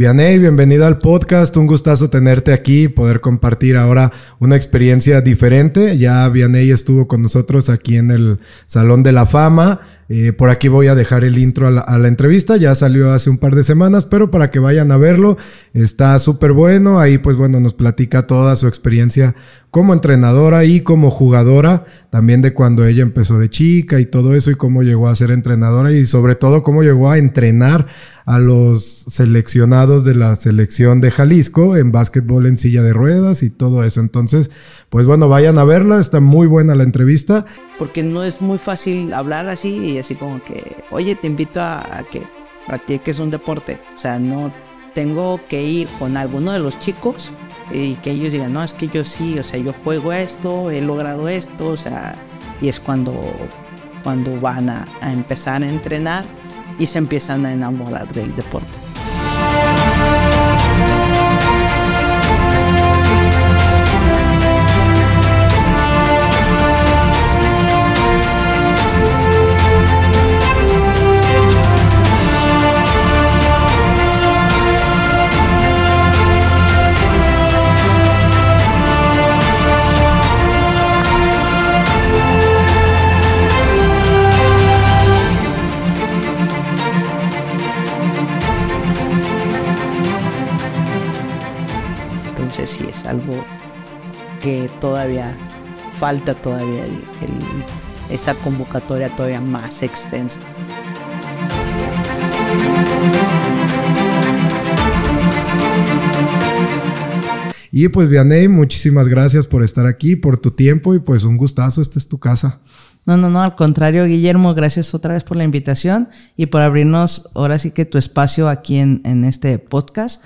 Vianey, bienvenido al podcast. Un gustazo tenerte aquí, poder compartir ahora una experiencia diferente. Ya Vianey estuvo con nosotros aquí en el Salón de la Fama. Eh, por aquí voy a dejar el intro a la, entrevista, ya salió hace un par de semanas, pero para que vayan a verlo, está súper bueno. Ahí pues bueno, nos platica toda su experiencia como entrenadora y como jugadora, también de cuando ella empezó de chica y todo eso y cómo llegó a ser entrenadora y sobre todo cómo llegó a entrenar a los seleccionados de la selección de Jalisco en básquetbol en silla de ruedas y todo eso. Entonces, pues bueno, vayan a verla, está muy buena la entrevista. Porque no es muy fácil hablar así y así como que, oye, te invito a, que practiques un deporte. O sea, no tengo que ir con alguno de los chicos y que ellos digan, no, es que yo sí, o sea, yo juego esto, he logrado esto, o sea, y es cuando, cuando van a empezar a entrenar y se empiezan a enamorar del deporte. Si es algo que todavía falta todavía esa convocatoria todavía más extensa. Y pues Vianey, muchísimas gracias por estar aquí, por tu tiempo y pues un gustazo, esta es tu casa. No, no, no, al contrario, Guillermo, gracias otra vez por la invitación y por abrirnos ahora sí que tu espacio aquí en, en este podcast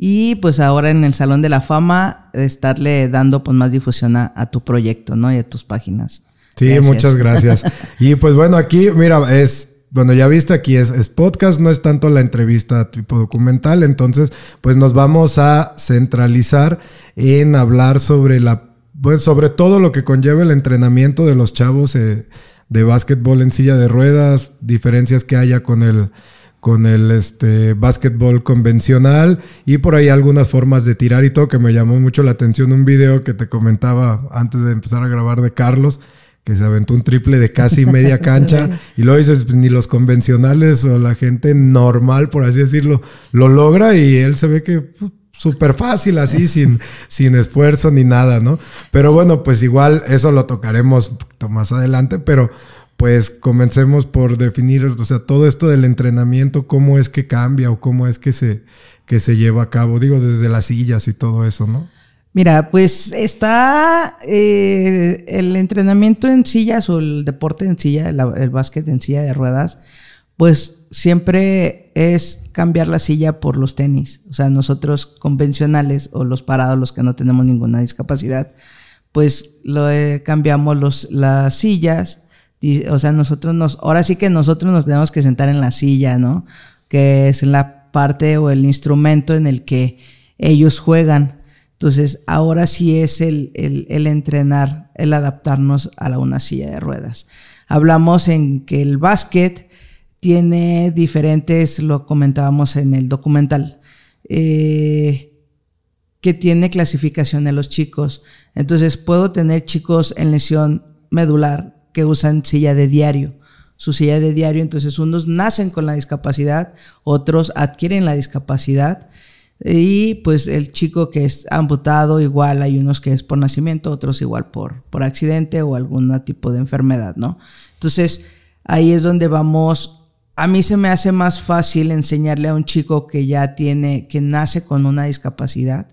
y pues ahora en el Salón de la Fama estarle dando pues más difusión a, tu proyecto, ¿no? Y a tus páginas. Sí, muchas gracias. y pues bueno, aquí, mira, es, bueno, ya viste, aquí es, es, podcast, no es tanto la entrevista tipo documental, entonces pues nos vamos a centralizar en hablar sobre la, pues sobre todo lo que conlleva el entrenamiento de los chavos eh, de básquetbol en silla de ruedas, diferencias que haya con el con el este, básquetbol convencional y por ahí algunas formas de tirar y todo que me llamó mucho la atención un video que te comentaba antes de empezar a grabar de Carlos que se aventó un triple de casi media cancha y luego dices pues, ni los convencionales o la gente normal por así decirlo lo logra y él se ve que pues, súper fácil así sin, sin esfuerzo ni nada, ¿no? Pero bueno, pues igual eso lo tocaremos más adelante, pero pues comencemos por definir, o sea, todo esto del entrenamiento, cómo es que cambia o cómo es que se, que se lleva a cabo, digo, desde las sillas y todo eso, ¿no? Mira, pues está eh, el entrenamiento en sillas o el deporte en silla, el, el básquet en silla de ruedas, pues siempre es cambiar la silla por los tenis. O sea, nosotros convencionales o los parados, los que no tenemos ninguna discapacidad, pues lo eh, cambiamos los, las sillas o sea, nosotros nos, ahora sí que nosotros nos tenemos que sentar en la silla, ¿no? Que es la parte o el instrumento en el que ellos juegan. Entonces, ahora sí es el, el, entrenar, el adaptarnos a la, una silla de ruedas. Hablamos en que el básquet tiene diferentes, lo comentábamos en el documental, eh, que tiene clasificación en los chicos. Entonces, puedo tener chicos en lesión medular que usan silla de diario, su silla de diario. Entonces unos nacen con la discapacidad, otros adquieren la discapacidad. Y pues el chico que es amputado, igual hay unos que es por nacimiento, otros igual por, por accidente o algún tipo de enfermedad, ¿no? Entonces ahí es donde vamos. A mí se me hace más fácil enseñarle a un chico que ya tiene, que nace con una discapacidad,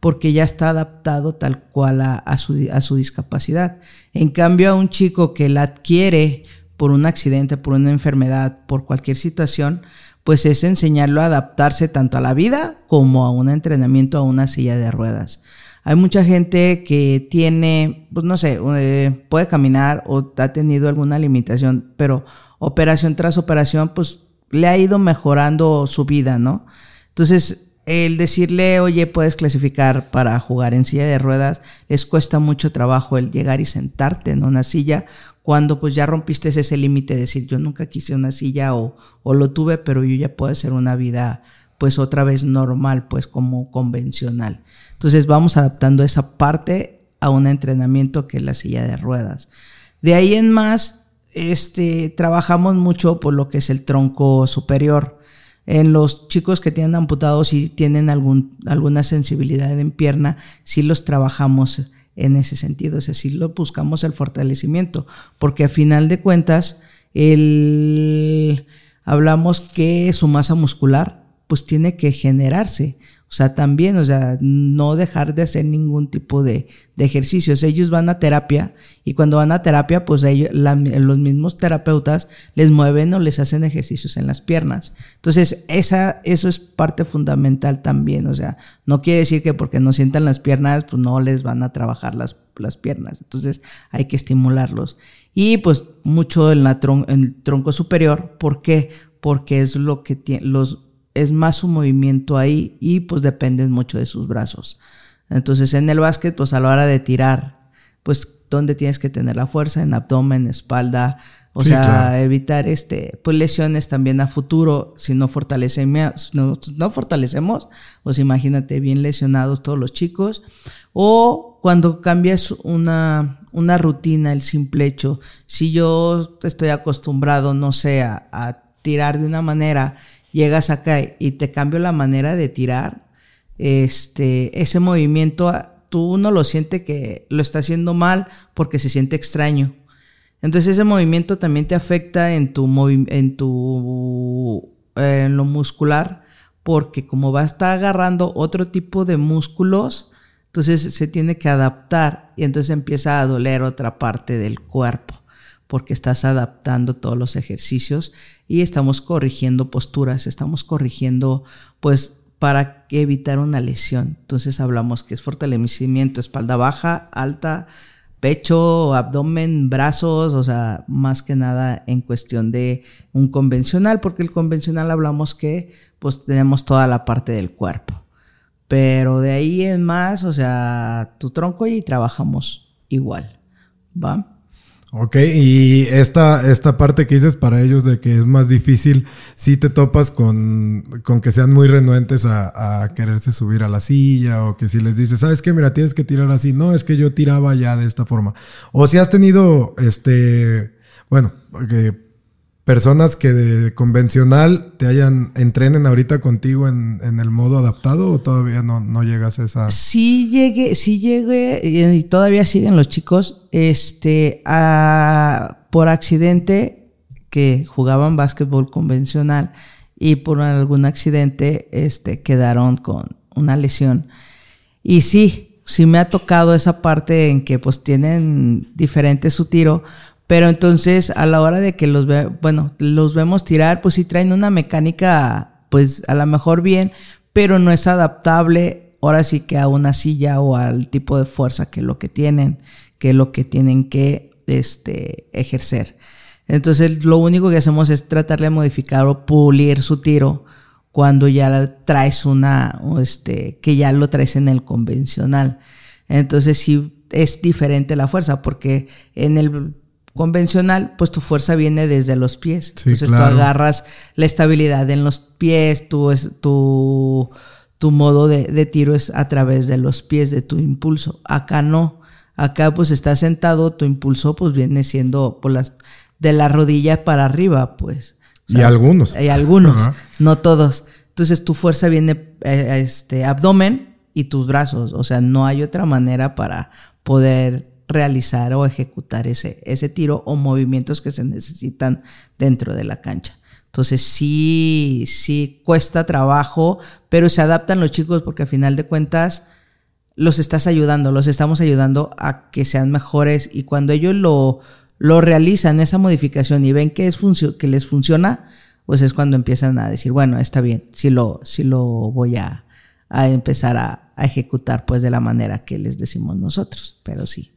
porque ya está adaptado tal cual a, su, a, su, discapacidad. En cambio, a un chico que la adquiere por un accidente, por una enfermedad, por cualquier situación, pues es enseñarlo a adaptarse tanto a la vida como a un entrenamiento a una silla de ruedas. Hay mucha gente que tiene, pues no sé, eh, puede caminar o ha tenido alguna limitación, pero operación tras operación, pues le ha ido mejorando su vida, ¿no? Entonces, el decirle, oye, puedes clasificar para jugar en silla de ruedas, les cuesta mucho trabajo el llegar y sentarte en una silla cuando pues ya rompiste ese límite de decir, yo nunca quise una silla o, o, lo tuve, pero yo ya puedo hacer una vida pues otra vez normal, pues como convencional. Entonces vamos adaptando esa parte a un entrenamiento que es la silla de ruedas. De ahí en más, este, trabajamos mucho por lo que es el tronco superior. En los chicos que tienen amputados y tienen algún, alguna sensibilidad en pierna, sí los trabajamos en ese sentido, es decir, lo buscamos el fortalecimiento, porque a final de cuentas, el, hablamos que su masa muscular pues tiene que generarse. O sea, también, o sea, no dejar de hacer ningún tipo de, de ejercicios. Ellos van a terapia y cuando van a terapia, pues ellos, los mismos terapeutas les mueven o les hacen ejercicios en las piernas. Entonces, esa, eso es parte fundamental también. O sea, no quiere decir que porque no sientan las piernas, pues no les van a trabajar las, las piernas. Entonces, hay que estimularlos. Y pues mucho en, la en el tronco superior. ¿Por qué? Porque es lo que tiene, los es más su movimiento ahí y pues dependen mucho de sus brazos. Entonces en el básquet, pues a la hora de tirar, pues dónde tienes que tener la fuerza, en abdomen, espalda, o sea, evitar este, pues lesiones también a futuro, si no fortalecemos, no, no fortalecemos, pues imagínate bien lesionados todos los chicos, o cuando cambias una, una rutina, el simple hecho, si yo estoy acostumbrado, no sé, a tirar de una manera llegas acá y te cambio la manera de tirar, este, ese movimiento tú no lo sientes que lo está haciendo mal porque se siente extraño. Entonces ese movimiento también te afecta en tu en tu en lo muscular porque como va a estar agarrando otro tipo de músculos, entonces se tiene que adaptar y entonces empieza a doler otra parte del cuerpo porque estás adaptando todos los ejercicios y estamos corrigiendo posturas, estamos corrigiendo pues para evitar una lesión. Entonces hablamos que es fortalecimiento, espalda baja, alta, pecho, abdomen, brazos, o sea, más que nada en cuestión de un convencional, porque el convencional hablamos que pues tenemos toda la parte del cuerpo. Pero de ahí en más, o sea, tu tronco y trabajamos igual. ¿Va? Ok, y esta, esta parte que dices para ellos de que es más difícil, si te topas con, con que sean muy renuentes a, a, quererse subir a la silla o que si les dices, ¿sabes qué? Mira, tienes que tirar así. No, es que yo tiraba ya de esta forma. O si has tenido, este, bueno, porque personas que de convencional te hayan, entrenen ahorita contigo en, en el modo adaptado o todavía no, no, llegas a esa? Sí llegué, sí llegué y todavía siguen los chicos, este, a, por accidente que jugaban básquetbol convencional y por algún accidente, este, quedaron con una lesión. Y sí, sí me ha tocado esa parte en que pues tienen diferente su tiro, pero entonces a la hora de que los ve, bueno, los vemos tirar, pues sí traen una mecánica, pues a lo mejor bien, pero no es adaptable ahora sí que a una silla o al tipo de fuerza que lo que tienen, que lo que tienen que este, ejercer. Entonces lo único que hacemos es tratar de modificar o pulir su tiro cuando ya traes una, este, que ya lo traes en el convencional. Entonces sí es diferente la fuerza porque en el convencional, pues tu fuerza viene desde los pies. Entonces tú agarras la estabilidad en los pies, tu, tu, tu modo de, tiro es a través de los pies, de tu impulso. Acá no. Acá pues estás sentado, tu impulso pues viene siendo por las, de la rodilla para arriba, pues. y algunos. Y algunos, no todos. Entonces tu fuerza viene eh, este abdomen y tus brazos. O sea, no hay otra manera para poder realizar o ejecutar ese, ese tiro o movimientos que se necesitan dentro de la cancha. Entonces sí, sí cuesta trabajo, pero se adaptan los chicos porque al final de cuentas los estás ayudando, los estamos ayudando a que sean mejores y cuando ellos lo, lo realizan, esa modificación y ven que, es que les funciona, pues es cuando empiezan a decir, bueno, está bien, sí lo, lo voy a, a empezar a, a ejecutar pues de la manera que les decimos nosotros, pero sí.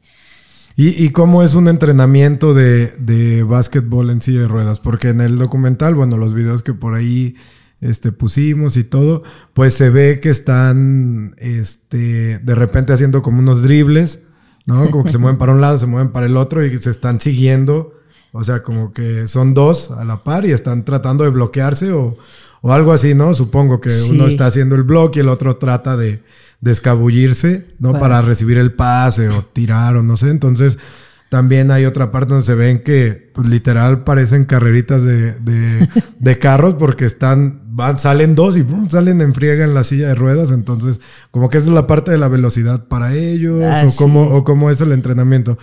¿Y, cómo es un entrenamiento de, de básquetbol en silla de ruedas? Porque en el documental, bueno, los videos que por ahí este, pusimos y todo, pues se ve que están este, de repente haciendo como unos dribles, ¿no? Como que se mueven para un lado, se mueven para el otro y se están siguiendo. O sea, como que son dos a la par y están tratando de bloquearse o, o algo así, ¿no? Supongo que uno está haciendo el bloque y el otro trata de, de escabullirse, ¿no? Para recibir el pase o tirar o no sé. Entonces, también hay otra parte donde se ven que pues, literal parecen carreritas de, de, carros porque están, van, salen dos y salen en friega en la silla de ruedas. Entonces, como que esa es la parte de la velocidad para ellos o cómo, o cómo es el entrenamiento.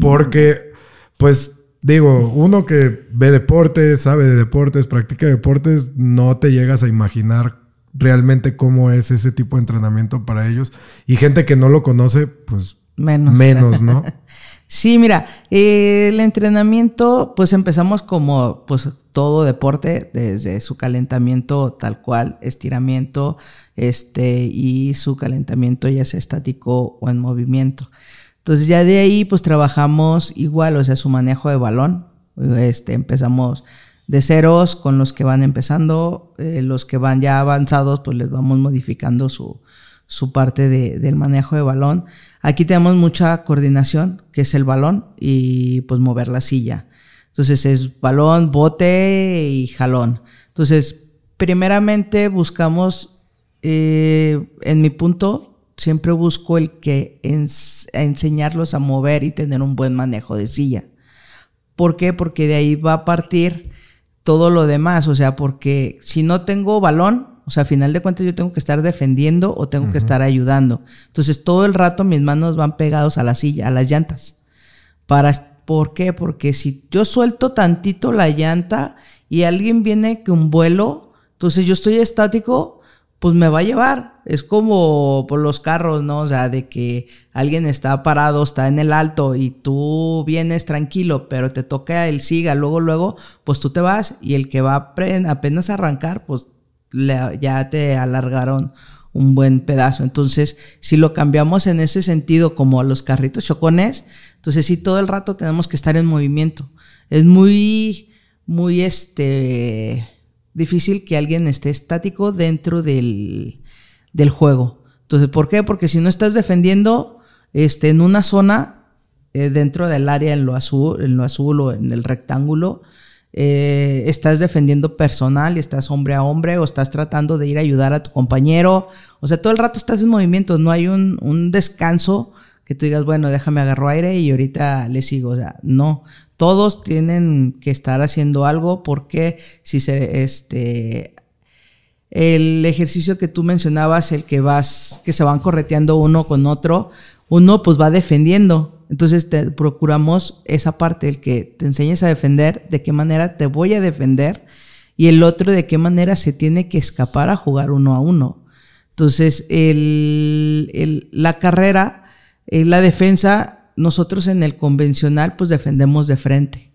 Porque, pues, digo, uno que ve deportes, sabe de deportes, practica deportes, no te llegas a imaginar realmente cómo es ese tipo de entrenamiento para ellos. Y gente que no lo conoce, pues menos, menos ¿no? sí, mira, el entrenamiento, pues empezamos como pues todo deporte, desde su calentamiento tal cual, estiramiento, este, y su calentamiento ya sea estático o en movimiento. Entonces ya de ahí pues trabajamos igual, o sea, su manejo de balón. Este, empezamos de ceros con los que van empezando, eh, los que van ya avanzados pues les vamos modificando su, su parte de, del manejo de balón. Aquí tenemos mucha coordinación, que es el balón y pues mover la silla. Entonces es balón, bote y jalón. Entonces, primeramente buscamos, eh, en mi punto, siempre busco el que enseñarlos a mover y tener un buen manejo de silla. ¿Por qué? Porque de ahí va a partir todo lo demás, o sea, porque si no tengo balón, o sea, a final de cuentas yo tengo que estar defendiendo o tengo que estar ayudando. Entonces todo el rato mis manos van pegados a la silla, a las llantas. Para, ¿Por qué? Porque si yo suelto tantito la llanta y alguien viene con vuelo, entonces yo estoy estático, pues me va a llevar. Es como por los carros, ¿no? O sea, de que alguien está parado, está en el alto y tú vienes tranquilo, pero te toca el siga, luego, luego, pues tú te vas y el que va a apenas arrancar, pues ya te alargaron un buen pedazo. Entonces, si lo cambiamos en ese sentido, como a los carritos chocones, entonces sí, todo el rato tenemos que estar en movimiento. Es muy, muy este difícil que alguien esté estático dentro del, del juego. Entonces, ¿por qué? Porque si no estás defendiendo este, en una zona eh, dentro del área en lo azul, en lo azul o en el rectángulo, eh, estás defendiendo personal estás hombre a hombre o estás tratando de ir a ayudar a tu compañero. O sea, todo el rato estás en movimiento, no hay un, un descanso que tú digas, bueno, déjame agarro aire y ahorita le sigo. O sea, no. Todos tienen que estar haciendo algo porque si se, este, el ejercicio que tú mencionabas, el que vas, que se van correteando uno con otro, uno pues va defendiendo. Entonces te procuramos esa parte, el que te enseñes a defender, de qué manera te voy a defender, y el otro de qué manera se tiene que escapar a jugar uno a uno. Entonces, el, la carrera, eh, la defensa, nosotros en el convencional, pues defendemos de frente.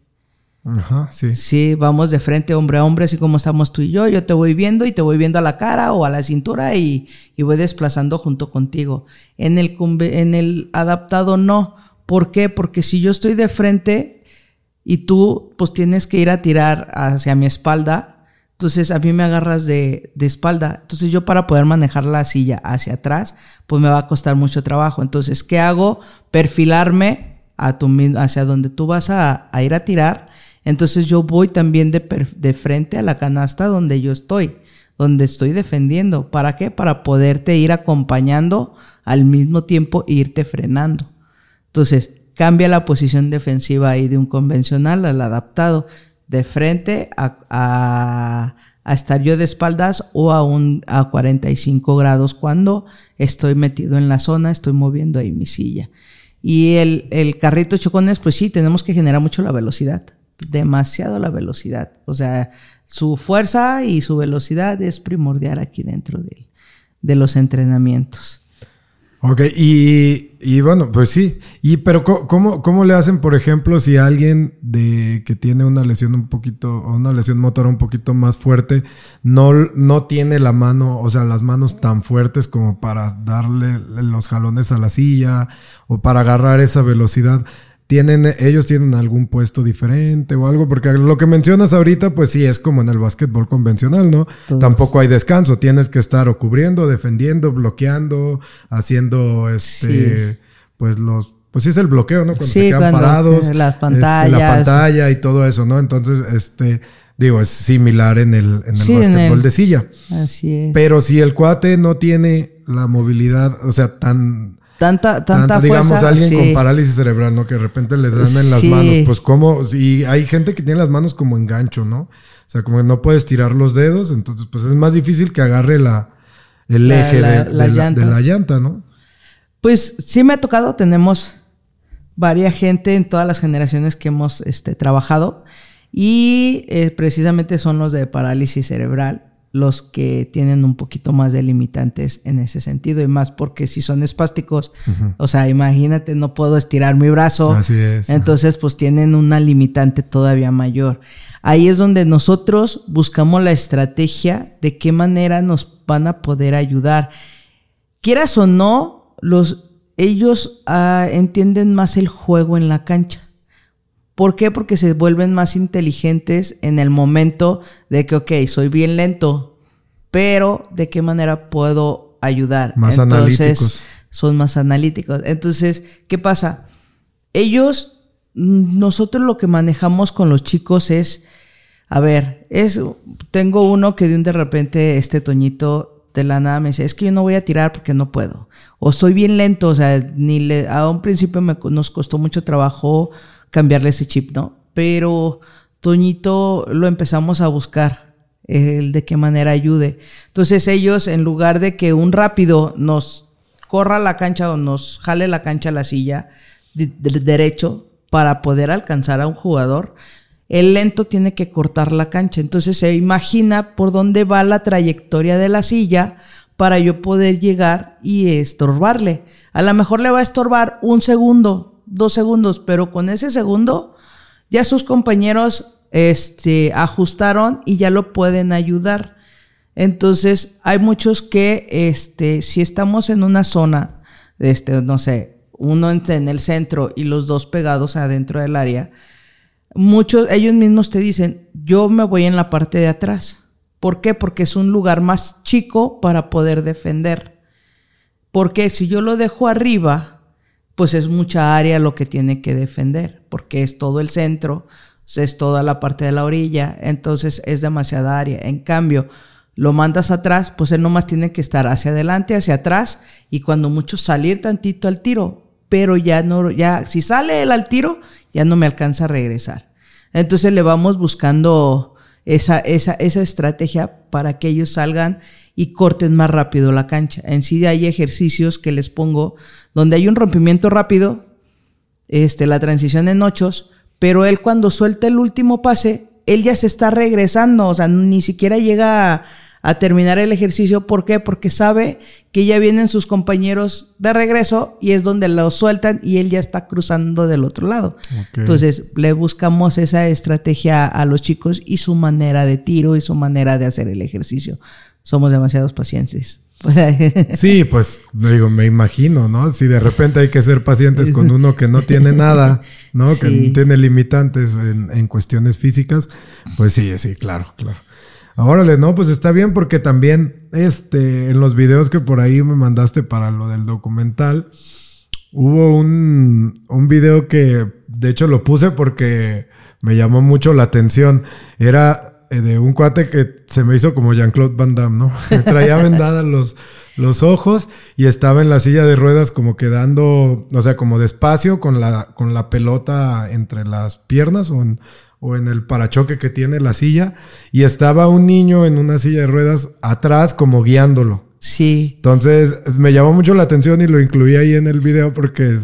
Ajá, sí. Sí, vamos de frente hombre a hombre, así como estamos tú y yo. Yo te voy viendo y te voy viendo a la cara o a la cintura y, y voy desplazando junto contigo. En el, en el adaptado no. ¿Por qué? Porque si yo estoy de frente y tú pues tienes que ir a tirar hacia mi espalda, entonces a mí me agarras de, de espalda. Entonces yo para poder manejar la silla hacia atrás, pues me va a costar mucho trabajo. Entonces, ¿qué hago? Perfilarme a tu, hacia donde tú vas a, ir a tirar entonces yo voy también de, de, frente a la canasta donde yo estoy, donde estoy defendiendo. ¿Para qué? Para poderte ir acompañando al mismo tiempo e irte frenando. Entonces, cambia la posición defensiva ahí de un convencional al adaptado, de frente a, a, a estar yo de espaldas o a, un, a 45 grados cuando estoy metido en la zona, estoy moviendo ahí mi silla. Y el, el carrito chocones, pues sí, tenemos que generar mucho la velocidad demasiado la velocidad. O sea, su fuerza y su velocidad es primordial aquí dentro de, de los entrenamientos. Ok, y, y, bueno, pues sí. Y pero ¿cómo, ¿cómo le hacen, por ejemplo, si alguien de que tiene una lesión un poquito, o una lesión motora un poquito más fuerte, no, no tiene la mano, o sea, las manos tan fuertes como para darle los jalones a la silla o para agarrar esa velocidad? Tienen, ellos tienen algún puesto diferente o algo, porque lo que mencionas ahorita, pues sí, es como en el básquetbol convencional, ¿no? Tampoco hay descanso, tienes que estar o cubriendo, defendiendo, bloqueando, haciendo este, pues los, pues sí es el bloqueo, ¿no? Cuando se quedan parados. Las pantallas. Este, la pantalla y todo eso, ¿no? Entonces, este, Digo, es similar en el, en el básquetbol de silla. Así es. Pero si el cuate no tiene la movilidad, o sea, tan... Tanta, tanta, digamos, alguien con parálisis cerebral, ¿no? Que de repente le dan en las manos, pues como, y hay gente que tiene las manos como engancho, ¿no? O sea, como que no puedes tirar los dedos, entonces pues es más difícil que agarre la, el eje de, la, llanta. de la llanta, ¿no? Pues sí me ha tocado, tenemos varias gente en todas las generaciones que hemos este, trabajado y eh, precisamente son los de parálisis cerebral los que tienen un poquito más de limitantes en ese sentido y más porque si son espásticos, o sea, imagínate, no puedo estirar mi brazo. Así es. Entonces, pues tienen una limitante todavía mayor. Ahí es donde nosotros buscamos la estrategia de qué manera nos van a poder ayudar. Quieras o no, los ellos ah, entienden más el juego en la cancha. ¿Por qué? Porque se vuelven más inteligentes en el momento de que, ok, soy bien lento, pero ¿de qué manera puedo ayudar? Más Entonces, analíticos. Son más analíticos. Entonces, ¿qué pasa? Ellos, nosotros lo que manejamos con los chicos es, a ver, es, tengo uno que de un de repente, este Toñito de la nada me dice, es que yo no voy a tirar porque no puedo. O soy bien lento, o sea, ni le, a un principio me, nos costó mucho trabajo cambiarle ese chip, ¿no? Pero Toñito lo empezamos a buscar, el de qué manera ayude. Entonces ellos, en lugar de que un rápido nos corra la cancha o nos jale la cancha a la silla de, derecho para poder alcanzar a un jugador, el lento tiene que cortar la cancha. Entonces se imagina por dónde va la trayectoria de la silla para yo poder llegar y estorbarle. A lo mejor le va a estorbar un segundo, dos segundos, pero con ese segundo ya sus compañeros este, ajustaron y ya lo pueden ayudar. Entonces, hay muchos que, este, si estamos en una zona, este, no sé, uno en el centro y los dos pegados adentro del área, muchos, ellos mismos te dicen, yo me voy en la parte de atrás. ¿Por qué? Porque es un lugar más chico para poder defender. Porque si yo lo dejo arriba, pues es mucha área lo que tiene que defender, porque es todo el centro, es toda la parte de la orilla, entonces es demasiada área. En cambio, lo mandas atrás, pues él nomás tiene que estar hacia adelante, hacia atrás, y cuando mucho salir tantito al tiro, pero ya no, ya, si sale él al tiro, ya no me alcanza a regresar. Entonces le vamos buscando esa, esa, esa estrategia para que ellos salgan y corten más rápido la cancha. En sí hay ejercicios que les pongo donde hay un rompimiento rápido, este, la transición en ochos, pero él cuando suelta el último pase, él ya se está regresando, o sea, ni siquiera llega a, terminar el ejercicio. ¿Por qué? Porque sabe que ya vienen sus compañeros de regreso y es donde lo sueltan y él ya está cruzando del otro lado. Entonces, le buscamos esa estrategia a los chicos y su manera de tiro y su manera de hacer el ejercicio somos demasiados pacientes. Sí, pues digo, me imagino, ¿no? Si de repente hay que ser pacientes con uno que no tiene nada, ¿no? Que tiene limitantes en, cuestiones físicas, pues sí, sí, claro, claro. Órale, no, pues está bien porque también este, en los videos que por ahí me mandaste para lo del documental, hubo un, un video que de hecho lo puse porque me llamó mucho la atención. Era de un cuate que se me hizo como Jean-Claude Van Damme, ¿no? Traía vendadas los, los ojos y estaba en la silla de ruedas como quedando, o sea, como despacio con la, con la pelota entre las piernas o en, o en el parachoque que tiene la silla y estaba un niño en una silla de ruedas atrás como guiándolo. Sí. Entonces me llamó mucho la atención y lo incluí ahí en el video porque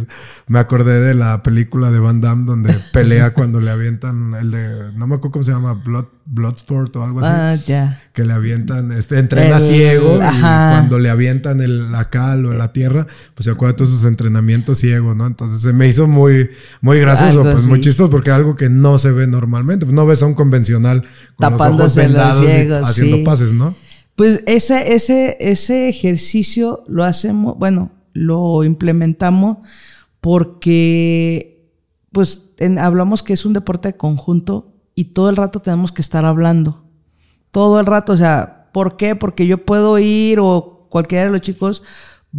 me acordé de la película de Van Damme donde pelea cuando le avientan el de, no me acuerdo cómo se llama, Blood, Bloodsport o algo así. Ah, ya. Que le avientan, este, entrena ciego y cuando le avientan el, la cal o la tierra, pues se acuerda de todos sus entrenamientos ciegos, ¿no? Entonces se me hizo muy, muy gracioso, pues muy chistoso porque es algo que no se ve normalmente. Pues no ves a un convencional con Tapándose los ojos vendados haciendo pases, ¿no? Pues ese, ese, ese ejercicio lo hacemos, bueno, lo implementamos porque, pues, hablamos que es un deporte de conjunto y todo el rato tenemos que estar hablando. Todo el rato, o sea, ¿por qué? Porque yo puedo ir o cualquiera de los chicos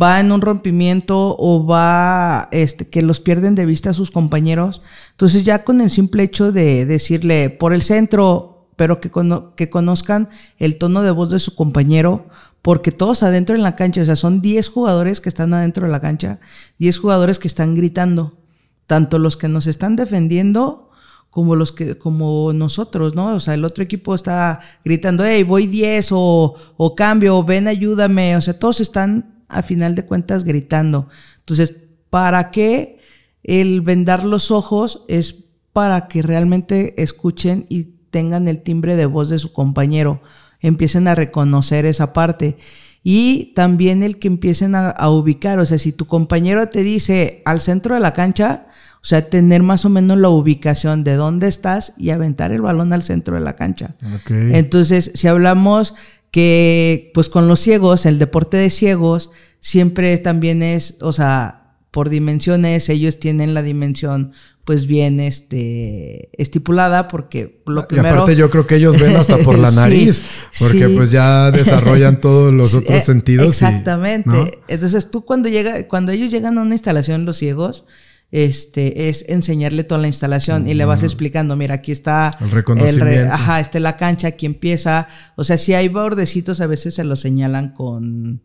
va en un rompimiento o va este que los pierden de vista a sus compañeros. Entonces ya con el simple hecho de decirle por el centro pero que, que conozcan el tono de voz de su compañero, porque todos adentro en la cancha, o sea, son 10 jugadores que están adentro de la cancha, 10 jugadores que están gritando, tanto los que nos están defendiendo como los que, como nosotros, ¿no? O sea, el otro equipo está gritando, hey, voy 10 o, o cambio, o ven, ayúdame, o sea, todos están a final de cuentas gritando. Entonces, ¿para qué el vendar los ojos? Es para que realmente escuchen y tengan el timbre de voz de su compañero, empiecen a reconocer esa parte. Y también el que empiecen a, ubicar, o sea, si tu compañero te dice al centro de la cancha, o sea, tener más o menos la ubicación de dónde estás y aventar el balón al centro de la cancha. Entonces, si hablamos que, pues con los ciegos, el deporte de ciegos siempre también es, o sea, por dimensiones, ellos tienen la dimensión pues bien este estipulada porque lo primero... Y aparte yo creo que ellos ven hasta por la nariz, porque pues ya desarrollan todos los otros eh, sentidos. Exactamente. Entonces tú cuando llega, cuando ellos llegan a una instalación, los ciegos, este, es enseñarle toda la instalación y le vas explicando, mira, aquí está el reconocimiento. ajá, esta la cancha, aquí empieza. O sea, si hay bordecitos, a veces se los señalan con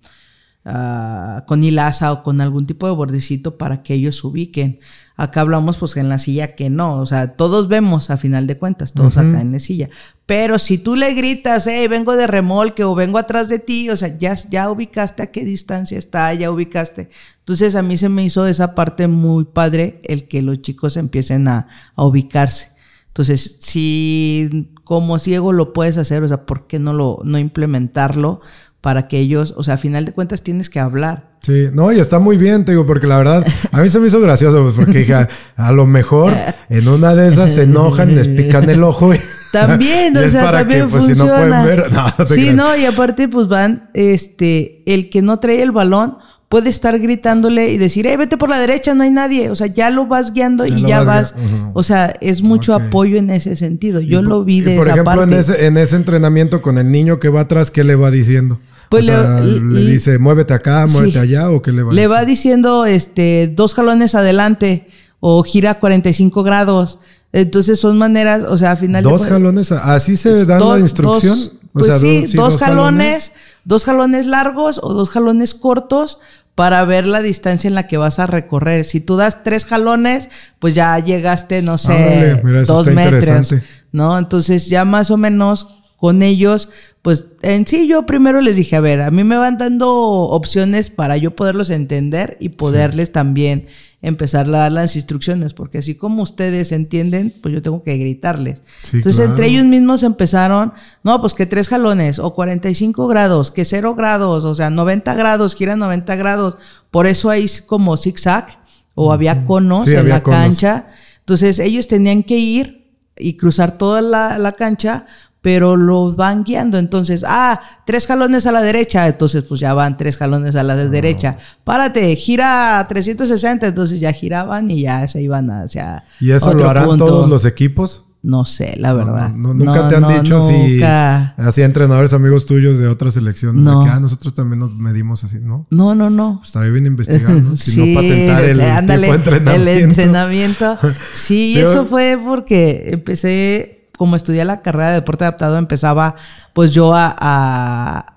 Ah, con hilaza o con algún tipo de bordecito para que ellos ubiquen. Acá hablamos pues en la silla que no, o sea, todos vemos a final de cuentas, todos acá en la silla. Pero si tú le gritas, hey, vengo de remolque o vengo atrás de ti, o sea, ya, ya ubicaste a qué distancia está, ya ubicaste. Entonces a mí se me hizo esa parte muy padre, el que los chicos empiecen a, a ubicarse. Entonces, si como ciego lo puedes hacer, o sea, ¿por qué no lo no implementarlo? Para que ellos, o sea, a final de cuentas tienes que hablar. Sí, no, y está muy bien, te digo, porque la verdad, a mí se me hizo gracioso, pues, porque dije, a, lo mejor en una de esas se enojan y les pican el ojo. también, o sea, también pues, funciona. Si no pueden ver, no, sí, no, y aparte, pues van, este, el que no trae el balón puede estar gritándole y decir, hey, vete por la derecha, no hay nadie. O sea, ya lo vas guiando y ya vas. O sea, es mucho apoyo en ese sentido. Yo lo vi de y por ejemplo, En ese, en ese entrenamiento con el niño que va atrás, ¿qué le va diciendo? Pues le, dice, muévete acá, muévete allá, o qué le va Le va diciendo este, dos jalones adelante, o gira 45 grados. Entonces son maneras, o sea, al final. Dos jalones, así se da la instrucción. pues sí, dos, jalones, dos jalones largos o dos jalones cortos para ver la distancia en la que vas a recorrer. Si tú das tres jalones, pues ya llegaste, no sé, dos metros. ¿No? Entonces ya más o menos con ellos, pues en sí yo primero les dije, a ver, a mí me van dando opciones para yo poderlos entender y poderles también empezar a dar las instrucciones, porque así como ustedes entienden, pues yo tengo que gritarles. Entonces entre ellos mismos empezaron, no, pues que tres jalones, o 45 grados, que cero grados, o sea, 90 grados, gira 90 grados. Por eso hay como zigzag, o había conos en la cancha. Entonces ellos tenían que ir y cruzar toda la, la cancha pero los van guiando. Entonces, ah, tres jalones a la derecha, entonces pues ya van tres jalones a la derecha. Párate, gira 360, entonces ya giraban y ya se iban hacia. ¿Y eso lo harán todos los equipos? No sé, la verdad. nunca te han dicho si así entrenadores amigos tuyos de otras selecciones no. que ah, nosotros también nos medimos así, ¿no? No, no, no. Pues estaría bien investigar, ¿no? Si no patentar el tipo entrenamiento. El entrenamiento. Sí, eso fue porque empecé como estudié la carrera de deporte adaptado, empezaba pues yo a,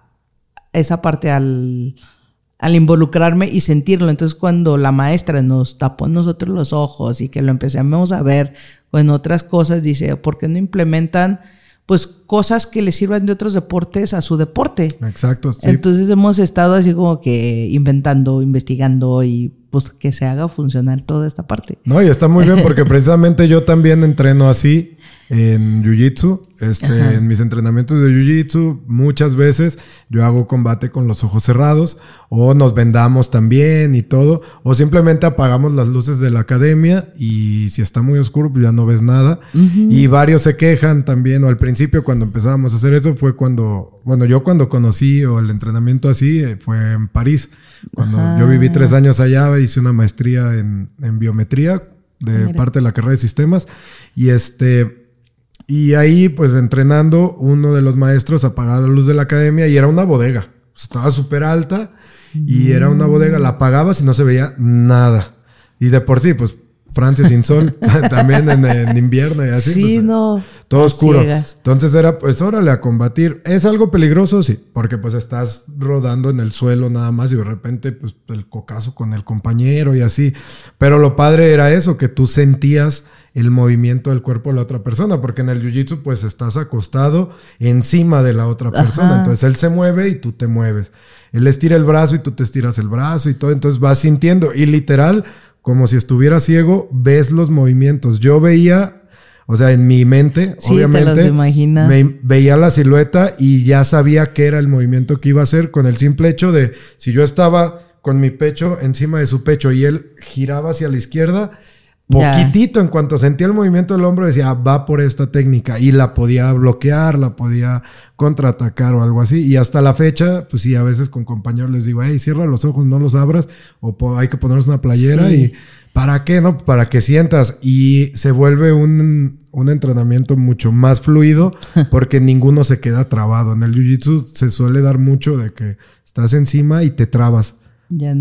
esa parte al, al, involucrarme y sentirlo. Entonces cuando la maestra nos tapó nosotros los ojos y que lo empezamos a ver en otras cosas, dice, ¿por qué no implementan pues cosas que le sirvan de otros deportes a su deporte? Exacto. Entonces hemos estado así como que inventando, investigando y pues que se haga funcionar toda esta parte. No, y está muy bien porque precisamente yo también entreno así en Jiu-Jitsu. Este, en mis entrenamientos de Jiu-Jitsu, muchas veces yo hago combate con los ojos cerrados, o nos vendamos también y todo, o simplemente apagamos las luces de la academia y si está muy oscuro, pues ya no ves nada. Y varios se quejan también, o al principio cuando empezábamos a hacer eso, fue cuando, bueno, yo cuando conocí o el entrenamiento así, eh, fue en París. Cuando yo viví tres años allá, hice una maestría en, en biometría de parte de la carrera de sistemas. Y este, y ahí, pues entrenando, uno de los maestros apagaba la luz de la academia y era una bodega. Estaba súper alta y era una bodega. La apagabas y no se veía nada. Y de por sí, pues Francia sin sol, también en, invierno y así. Sí, pues, no. Todo oscuro. Entonces era, pues, órale, a combatir. ¿Es algo peligroso? Sí, porque pues estás rodando en el suelo nada más y de repente, pues, el cocazo con el compañero y así. Pero lo padre era eso, que tú sentías el movimiento del cuerpo de la otra persona, porque en el jiu-jitsu pues estás acostado encima de la otra persona, entonces él se mueve y tú te mueves. Él estira el brazo y tú te estiras el brazo y todo, entonces vas sintiendo y literal, como si estuviera ciego, ves los movimientos. Yo veía, o sea, en mi mente, obviamente, me veía la silueta y ya sabía qué era el movimiento que iba a hacer con el simple hecho de si yo estaba con mi pecho encima de su pecho y él giraba hacia la izquierda, Poquitito, en cuanto sentía el movimiento del hombro, decía, ah, va por esta técnica. Y la podía bloquear, la podía contraatacar o algo así. Y hasta la fecha, pues sí, a veces con compañeros les digo, hey, cierra los ojos, no los abras. O hay que ponernos una playera y... ¿Para qué? No, para que sientas. Y se vuelve un, un entrenamiento mucho más fluido porque ninguno se queda trabado. En el Jiu-Jitsu se suele dar mucho de que estás encima y te trabas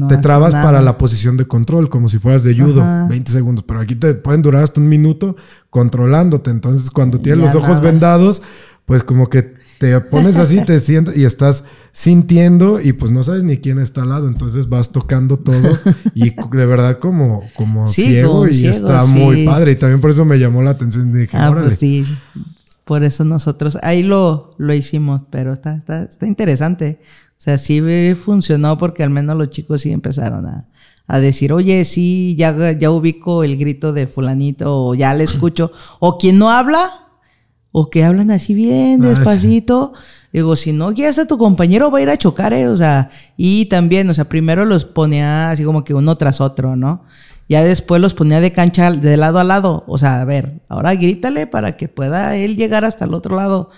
te trabas para la posición de control, como si fueras de judo, 20 segundos. Pero aquí te pueden durar hasta un minuto controlándote. Entonces, cuando tienes los ojos vendados, pues como que te pones así, te sientes y estás sintiendo y pues no sabes ni quién está al lado. Entonces vas tocando todo y de verdad como, como ciego y está muy padre. Y también por eso me llamó la atención y dije, ah, pues sí. Por eso nosotros ahí lo, lo hicimos, pero está, está, está interesante. O sea, sí funcionó porque al menos los chicos sí empezaron a, a decir, oye, sí, ya, ya ubico el grito de fulanito, o ya le escucho, o quien no habla, o que hablan así bien, ah, despacito. Digo, si no guías a tu compañero, va a ir a chocar, ¿eh? O sea, y también, o sea, primero los ponía así como que uno tras otro, ¿no? Ya después los ponía de cancha de lado a lado. O sea, a ver, ahora grítale para que pueda él llegar hasta el otro lado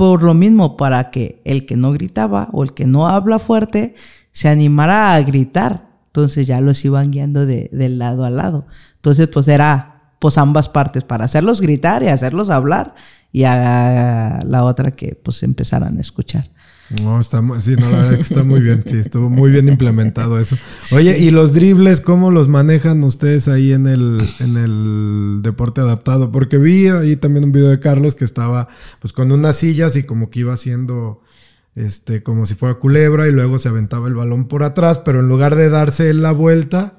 por lo mismo, para que el que no gritaba o el que no habla fuerte se animara a gritar. Entonces ya los iban guiando de, lado a lado. Entonces, pues era pues ambas partes, para hacerlos gritar y hacerlos hablar y a la otra que pues empezaran a escuchar. No, está sí, no, la verdad es que está muy bien, sí, estuvo muy bien implementado eso. Oye, ¿y los dribles cómo los manejan ustedes ahí en el, en el deporte adaptado? Porque vi ahí también un video de Carlos que estaba pues con unas sillas y como que iba haciendo este como si fuera culebra y luego se aventaba el balón por atrás, pero en lugar de darse la vuelta,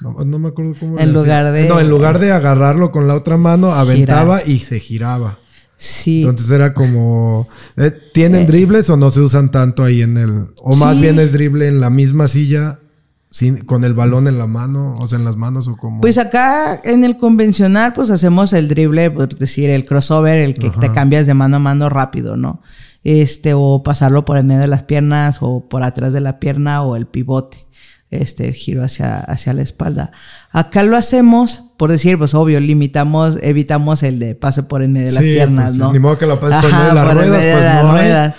no, me acuerdo cómo En lugar de No, en lugar de agarrarlo con la otra mano, aventaba y se giraba. Sí. Entonces era como, eh, ¿tienen eh. dribles o no se usan tanto ahí en el, o más bien es drible en la misma silla? Sin, con el balón en la mano, o sea, en las manos o como. Pues acá en el convencional, pues hacemos el drible, por decir, el crossover, el que te cambias de mano a mano rápido, ¿no? Este, o pasarlo por el medio de las piernas, o por atrás de la pierna, o el pivote este, el giro hacia, hacia la espalda. Acá lo hacemos, por decir, pues obvio, limitamos, evitamos el de pase por en medio de las piernas, pues, ¿no? Ni modo que lo pases por medio de las ruedas, pues no hay.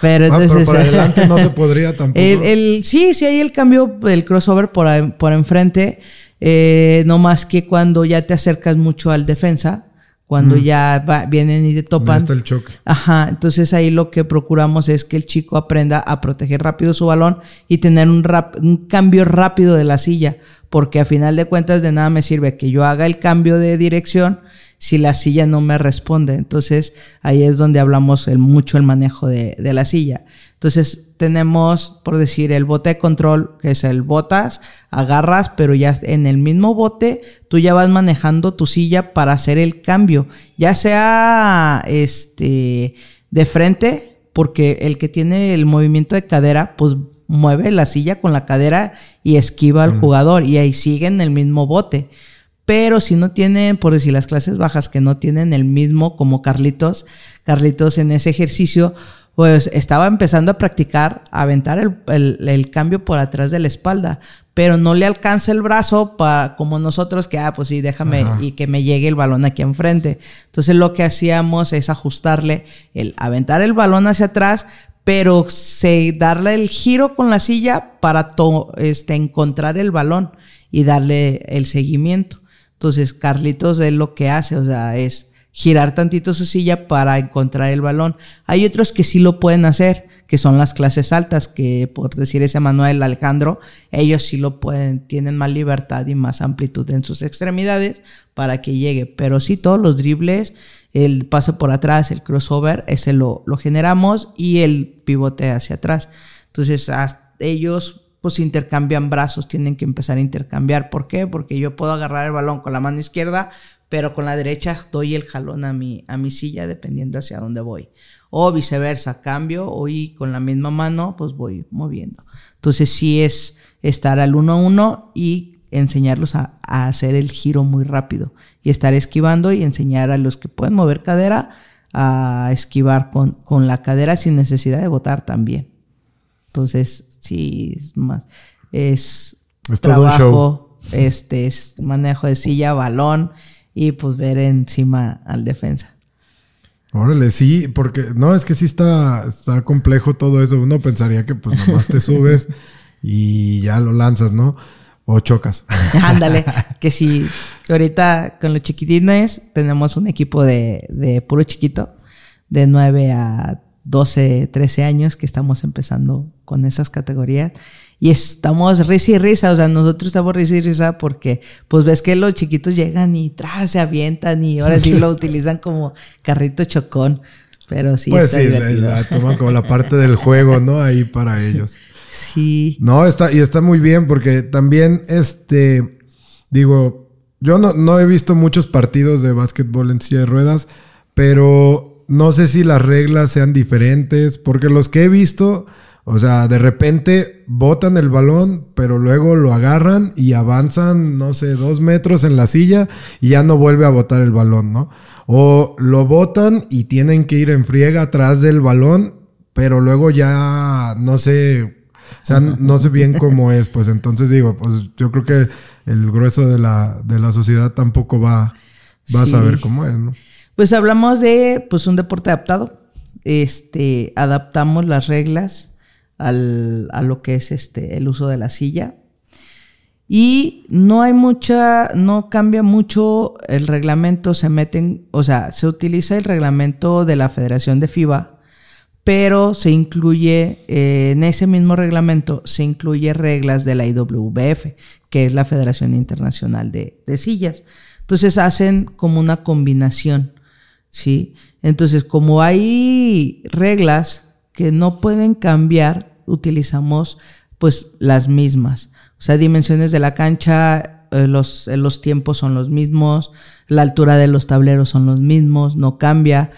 Pero ah, entonces. por adelante no se podría tampoco. El, sí, sí hay el cambio, el crossover por, por enfrente. Eh, no más que cuando ya te acercas mucho al defensa, cuando ya vienen y te topan. el choque. Ajá, entonces ahí lo que procuramos es que el chico aprenda a proteger rápido su balón y tener un, un cambio rápido de la silla, porque a final de cuentas de nada me sirve que yo haga el cambio de dirección si la silla no me responde. Entonces ahí es donde hablamos el, mucho el manejo de, de la silla. Entonces tenemos, por decir, el bote de control, que es el botas, agarras, pero ya en el mismo bote tú ya vas manejando tu silla para hacer el cambio, ya sea este de frente, porque el que tiene el movimiento de cadera, pues mueve la silla con la cadera y esquiva al jugador y ahí sigue en el mismo bote. Pero si no tienen, por decir, las clases bajas que no tienen el mismo como Carlitos, Carlitos en ese ejercicio, pues estaba empezando a practicar, a aventar el, cambio por atrás de la espalda, pero no le alcanza el brazo para, como nosotros, que, ah, pues sí, déjame y que me llegue el balón aquí enfrente. Entonces lo que hacíamos es ajustarle el aventar el balón hacia atrás, pero se, darle el giro con la silla para este, encontrar el balón y darle el seguimiento. Entonces Carlitos es lo que hace, o sea, es girar tantito su silla para encontrar el balón. Hay otros que sí lo pueden hacer, que son las clases altas, que por decir ese Manuel Alejandro, ellos sí lo pueden, tienen más libertad y más amplitud en sus extremidades para que llegue. Pero sí, todos los dribles, el pase por atrás, el crossover, ese lo, lo generamos y el pivote hacia atrás. Entonces, ellos pues intercambian brazos, tienen que empezar a intercambiar. ¿Por qué? Porque yo puedo agarrar el balón con la mano izquierda, pero con la derecha doy el jalón a mi, a mi silla dependiendo hacia dónde voy. O viceversa, cambio y con la misma mano pues voy moviendo. Entonces sí es estar al uno a uno y enseñarlos a, hacer el giro muy rápido y estar esquivando y enseñar a los que pueden mover cadera a esquivar con, con la cadera sin necesidad de botar también. Entonces, sí, es más, es, trabajo, este, es manejo de silla, balón y pues ver encima al defensa. Órale, sí, porque no, es que sí está, está complejo todo eso. Uno pensaría que pues nomás te subes y ya lo lanzas, ¿no? O chocas. Ándale, que sí, que ahorita con los chiquitines tenemos un equipo de, de puro chiquito, de 9 a 12, 13 años que estamos empezando con esas categorías y estamos risa y risa, o sea, nosotros estamos risa y risa porque pues ves que los chiquitos llegan y tras se avientan y ahora sí lo utilizan como carrito chocón, pero sí. Pues sí, la, toman como la parte del juego, ¿no? Ahí para ellos. Sí. No, está, y está muy bien porque también, este, digo, yo no, no he visto muchos partidos de básquetbol en silla de ruedas, pero no sé si las reglas sean diferentes, porque los que he visto, o sea, de repente botan el balón, pero luego lo agarran y avanzan, no sé, dos metros en la silla y ya no vuelve a botar el balón, ¿no? O lo botan y tienen que ir en friega atrás del balón, pero luego ya no sé, o sea, no sé bien cómo es, pues entonces digo, pues yo creo que el grueso de la, de la sociedad tampoco va, va a saber cómo es, ¿no? Pues hablamos de pues un deporte adaptado. Este, adaptamos las reglas a lo que es este, el uso de la silla. Y no hay mucha, no cambia mucho el reglamento, se meten, o sea, se utiliza el reglamento de la Federación de FIBA, pero se incluye, eh, en ese mismo reglamento, se incluye reglas de la IWBF, que es la Federación Internacional de, de Sillas. Entonces hacen como una combinación. ¿sí? Entonces, como hay reglas que no pueden cambiar, utilizamos pues las mismas. O sea, dimensiones de la cancha, eh, los, eh, los tiempos son los mismos, la altura de los tableros son los mismos, no cambia.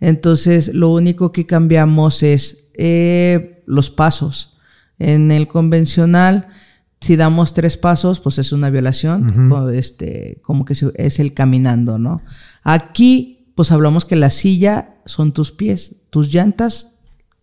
Entonces, lo único que cambiamos es eh, los pasos. En el convencional, si damos tres pasos, pues es una violación, este, como que es el caminando, ¿no? Aquí pues hablamos que la silla son tus pies, tus llantas,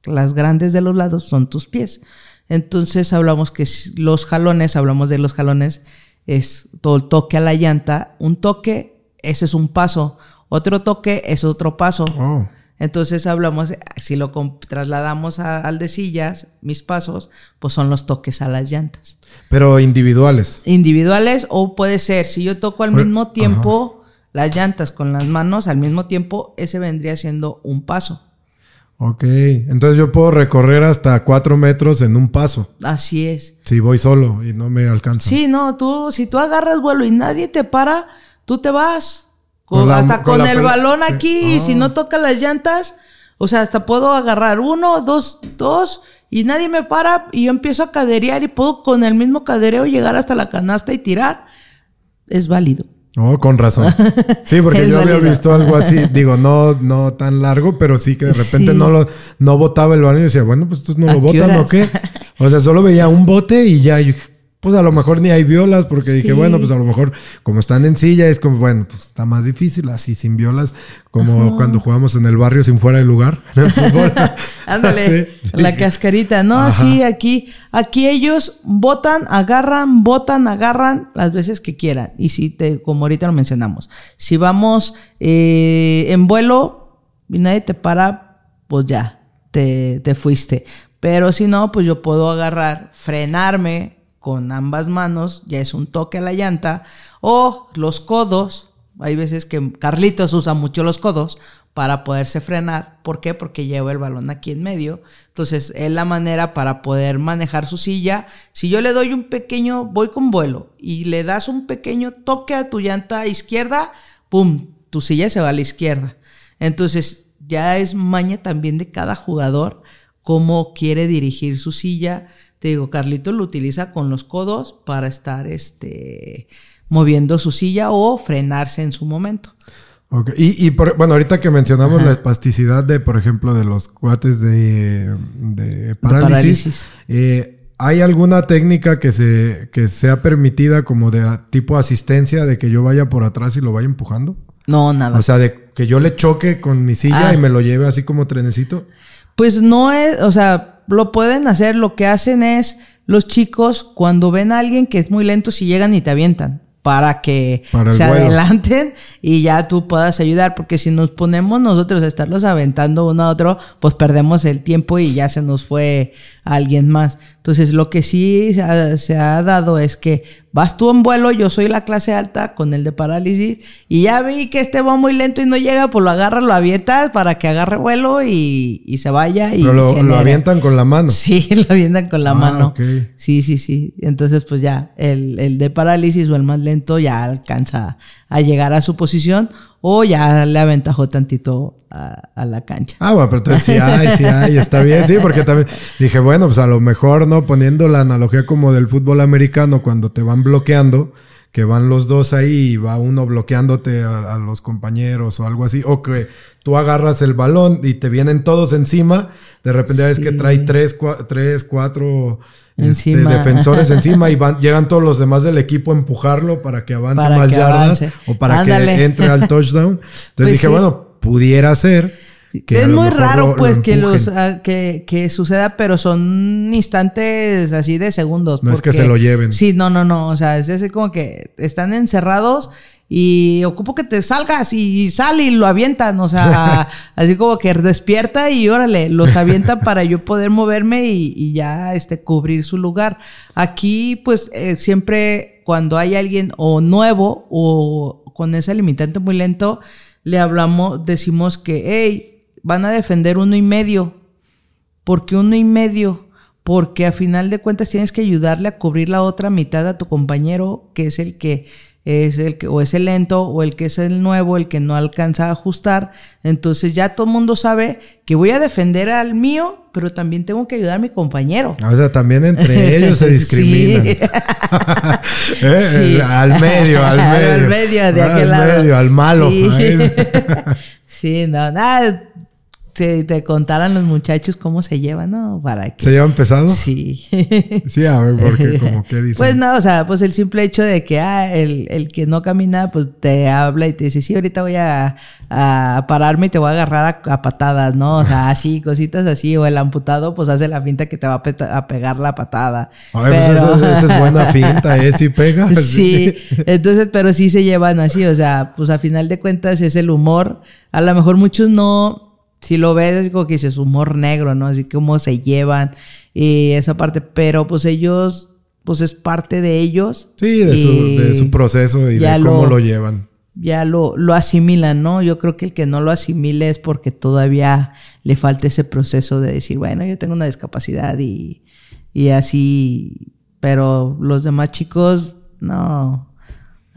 las grandes de los lados son tus pies. Entonces hablamos que los jalones, hablamos de los jalones, es todo el toque a la llanta. Un toque, ese es un paso. Otro toque es otro paso. Oh. Entonces hablamos, si lo trasladamos al de sillas, mis pasos, pues son los toques a las llantas. Pero individuales. Individuales o puede ser, si yo toco al mismo tiempo las llantas con las manos al mismo tiempo, ese vendría siendo un paso. Ok, entonces yo puedo recorrer hasta cuatro metros en un paso. Así es. Si voy solo y no me alcanza. Sí, no, tú, si tú agarras vuelo y nadie te para, tú te vas. hasta con, el balón aquí, y si no ah. toca las llantas, o sea, hasta puedo agarrar uno, dos, dos, y nadie me para, y yo empiezo a caderear y puedo con el mismo cadereo llegar hasta la canasta y tirar. Es válido. Oh, con razón. Sí, porque yo había visto algo así, digo, no, no tan largo, pero sí que de repente no lo, no botaba el balón y decía, bueno, pues tú no lo botan o qué. O sea, solo veía un bote y ya, pues a lo mejor ni hay violas, porque dije, bueno, pues a lo mejor como están en silla, es como, bueno, pues está más difícil, así sin violas, como cuando jugamos en el barrio sin fuera de lugar, en el fútbol. Ándale, la cascarita, ¿no? Así aquí, aquí ellos votan, agarran, votan, agarran las veces que quieran. Y si te, como ahorita lo mencionamos, si vamos eh, en vuelo y nadie te para, pues ya, te, te fuiste. Pero si no, pues yo puedo agarrar, frenarme, con ambas manos, ya es un toque a la llanta, o los codos, hay veces que Carlitos usa mucho los codos, para poderse frenar. ¿Por qué? Porque lleva el balón aquí en medio. Entonces es la manera para poder manejar su silla. Si yo le doy un pequeño, voy con vuelo y le das un pequeño toque a tu llanta izquierda, ¡pum! Tu silla se va a la izquierda. Entonces ya es maña también de cada jugador cómo quiere dirigir su silla. Te digo, Carlito lo utiliza con los codos para estar este, moviendo su silla o frenarse en su momento. Y, bueno, ahorita que mencionamos la espasticidad de, por ejemplo, de los cuates de, parálisis, eh, ¿hay alguna técnica que, se, que sea permitida como de tipo asistencia, de que yo vaya por atrás y lo vaya empujando? No, nada. O sea, de que yo le choque con mi silla ah. y me lo lleve así como trenecito. Pues no es, o sea, lo pueden hacer, lo que hacen es los chicos cuando ven a alguien que es muy lento, si llegan y te avientan para que se adelanten y ya tú puedas ayudar, porque si nos ponemos nosotros a estarlos aventando uno a otro, pues perdemos el tiempo y ya se nos fue alguien más. Entonces, lo que sí se ha, dado es que vas tú en vuelo, yo soy la clase alta con el de parálisis, y ya vi que este va muy lento y no llega, pues lo agarras, lo avientas para que agarre vuelo y, se vaya. Y Pero lo, avientan con la mano. Sí, lo avientan con la ah, mano. Sí, sí, sí. Entonces, pues ya, el, el de parálisis o el más lento ya alcanza a llegar a su posición o ya le aventajó tantito a, la cancha. Ah, bueno, pero entonces sí hay, sí hay, está bien, sí, porque también dije, bueno, pues a lo mejor, ¿no? Poniendo la analogía como del fútbol americano, cuando te van bloqueando, que van los dos ahí y va uno bloqueándote a, los compañeros o algo así, o que tú agarras el balón y te vienen todos encima, de repente ves que trae tres, tres cuatro este, defensores encima y van, llegan todos los demás del equipo a empujarlo para que avance más yardas o para que entre al touchdown. Entonces pues dije, bueno, pudiera ser. Que es muy raro, pues, que los ah, que, que, suceda, pero son instantes así de segundos. No es que se lo lleven. Sí, no, no, no. O sea, es así como que están encerrados y ocupo que te salgas y sale y lo avientan, o sea, así como que despierta y órale, los avientan para yo poder moverme y, ya este, cubrir su lugar. Aquí, pues, eh, siempre cuando hay alguien o nuevo o con ese limitante muy lento, le hablamos, decimos que, hey, van a defender uno y medio. porque uno y medio? Porque a final de cuentas tienes que ayudarle a cubrir la otra mitad a tu compañero, que es el que es el que o es el lento o el que es el nuevo, el que no alcanza a ajustar. Entonces ya todo el mundo sabe que voy a defender al mío, pero también tengo que ayudar a mi compañero. O sea, también entre ellos se discriminan. ¿Eh? Al medio, al medio. Al medio, de aquel al Medio, al malo. Sí, no, nada te, te contaran los muchachos cómo se llevan, ¿no? Para ¿Se llevan pesado? Sí. sí, a ver, porque como que dicen. Pues no, o sea, pues el simple hecho de que ah, el, el, que no camina, pues te habla y te dice, sí, ahorita voy a, a pararme y te voy a agarrar a, patadas, ¿no? O sea, así, cositas así. O el amputado, pues hace la finta que te va a, pegar la patada. Ay, pues esa, es buena finta, ¿eh? Sí pega. Sí, entonces, pero sí se llevan así, o sea, pues a final de cuentas es el humor. A lo mejor muchos no si lo ves, es como que dices humor negro, ¿no? Así como se llevan y esa parte, pero pues ellos, pues es parte de ellos. Sí, de, su, proceso y de cómo lo, llevan. Ya lo, lo asimilan, ¿no? Yo creo que el que no lo asimile es porque todavía le falta ese proceso de decir, bueno, yo tengo una discapacidad y, y así, pero los demás chicos, no,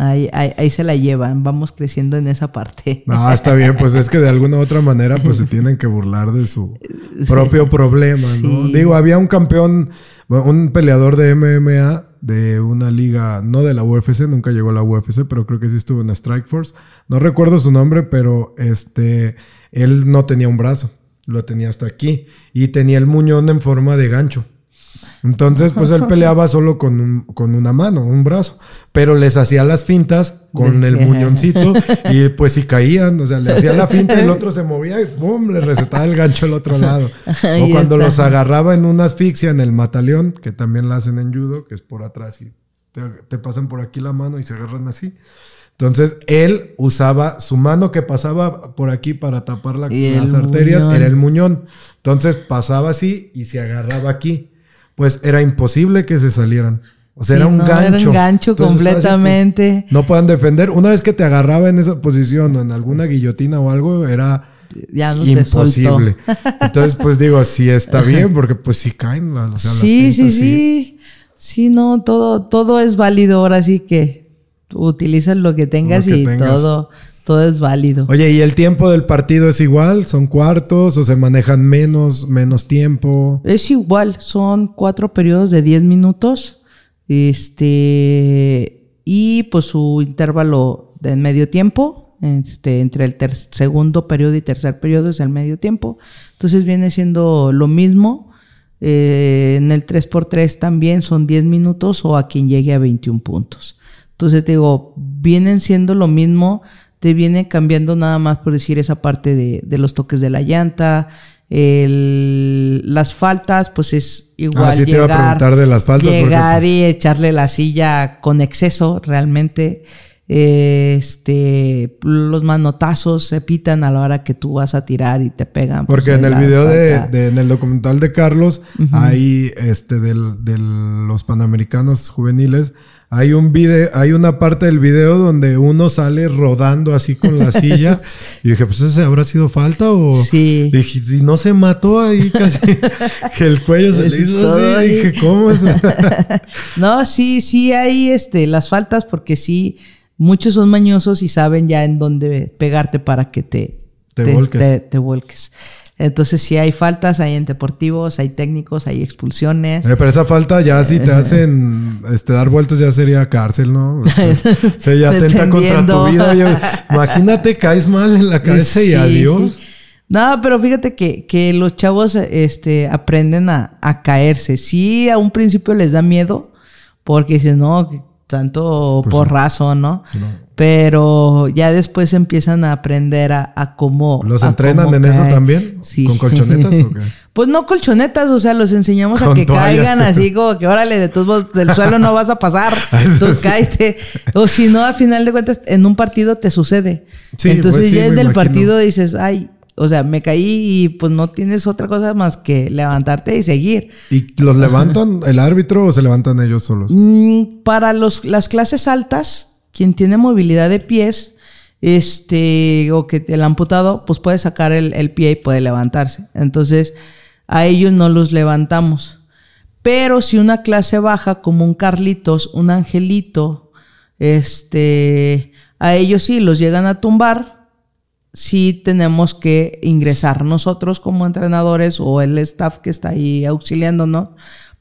Ahí, ahí, se la llevan, vamos creciendo en esa parte. No, está bien, pues es que de alguna u otra manera pues se tienen que burlar de su propio problema, ¿no? Digo, había un campeón, un peleador de MMA de una liga, no de la UFC, nunca llegó a la UFC, pero creo que sí estuvo en Strike Force. No recuerdo su nombre, pero este, él no tenía un brazo, lo tenía hasta aquí y tenía el muñón en forma de gancho. Entonces, pues él peleaba solo con, con una mano, un brazo, pero les hacía las fintas con el muñoncito y pues si caían, o sea, le hacía la finta y el otro se movía y ¡pum! le recetaba el gancho al otro lado. O cuando los agarraba en una asfixia en el mataleón, que también la hacen en judo, que es por atrás y te, pasan por aquí la mano y se agarran así. Entonces, él usaba su mano que pasaba por aquí para tapar las arterias, era el muñón. Entonces pasaba así y se agarraba aquí pues era imposible que se salieran. O sea, era un gancho. Era un gancho completamente. no puedan defender. Una vez que te agarraba en esa posición o en alguna guillotina o algo, era ya no te imposible. Entonces, pues digo, sí está bien, porque pues sí caen las, o sea, las sí, sí, sí. Sí, no, todo, todo es válido ahora sí que utilizas lo que tengas Lo que y tengas. todo, todo es válido. Oye, ¿y el tiempo del partido es igual? ¿Son cuartos o se manejan menos, menos tiempo? Es igual, son cuatro periodos de 10 minutos. Este. Y pues su intervalo de medio tiempo. Este, entre el ter- segundo periodo y tercer periodo es el medio tiempo. Entonces viene siendo lo mismo. Eh, en el 3x3 también son 10 minutos o a quien llegue a 21 puntos. Entonces te digo, vienen siendo lo mismo, te viene cambiando nada más por decir esa parte de, de los toques de la llanta, el- las faltas, pues es igual Ah, sí te iba a llegar, preguntar de las faltas, llegar y echarle la silla con exceso realmente. Este, los manotazos se pitan a la hora que tú vas a tirar y te pegan. pues, Porque en el video de, de- en el documental de Carlos, hay este del, de los panamericanos juveniles, hay un video, hay una parte del video donde uno sale rodando así con la silla. y dije, pues ese habrá sido falta o Sí. dije, si no se mató ahí casi que el cuello se le hizo así, ahí. dije, ¿cómo es? No, sí, sí hay este, las faltas porque sí, muchos son mañosos y saben ya en dónde pegarte para que te, Te volques. te- te vuelques. Entonces sí hay faltas, hay en deportivos, hay técnicos, hay expulsiones. Eh, pero esa falta ya si te hacen este, dar vueltas ya sería cárcel, ¿no? O sea, ya atenta contra tu vida. Yo- imagínate, caes mal en la cabeza y Sí. adiós. No, pero fíjate que, que los chavos este, aprenden a, a caerse. Sí, a un principio les da miedo, porque dicen, no, tanto Pues porrazo, ¿no? No. Pero ya después empiezan a aprender a, a cómo. ¿Los a entrenan cómo en eso también? Sí. ¿Con colchonetas o qué? Pues no colchonetas, o sea, los enseñamos a que toalla. caigan así como que órale, de modos, del suelo no vas a pasar, tú sí. cáete. O si no, a final de cuentas, en un partido te sucede. Sí, Entonces pues sí, ya me en el imagino. partido dices, ay, o sea, me caí y pues no tienes otra cosa más que levantarte y seguir. ¿Y los levantan el árbitro o se levantan ellos solos? Mm, para los, las clases altas, quien tiene movilidad de pies, este, o que el amputado, pues puede sacar el, el pie y puede levantarse. Entonces, a ellos no los levantamos. Pero si una clase baja, como un Carlitos, un Angelito, este, a ellos sí los llegan a tumbar, sí tenemos que ingresar nosotros como entrenadores o el staff que está ahí auxiliándonos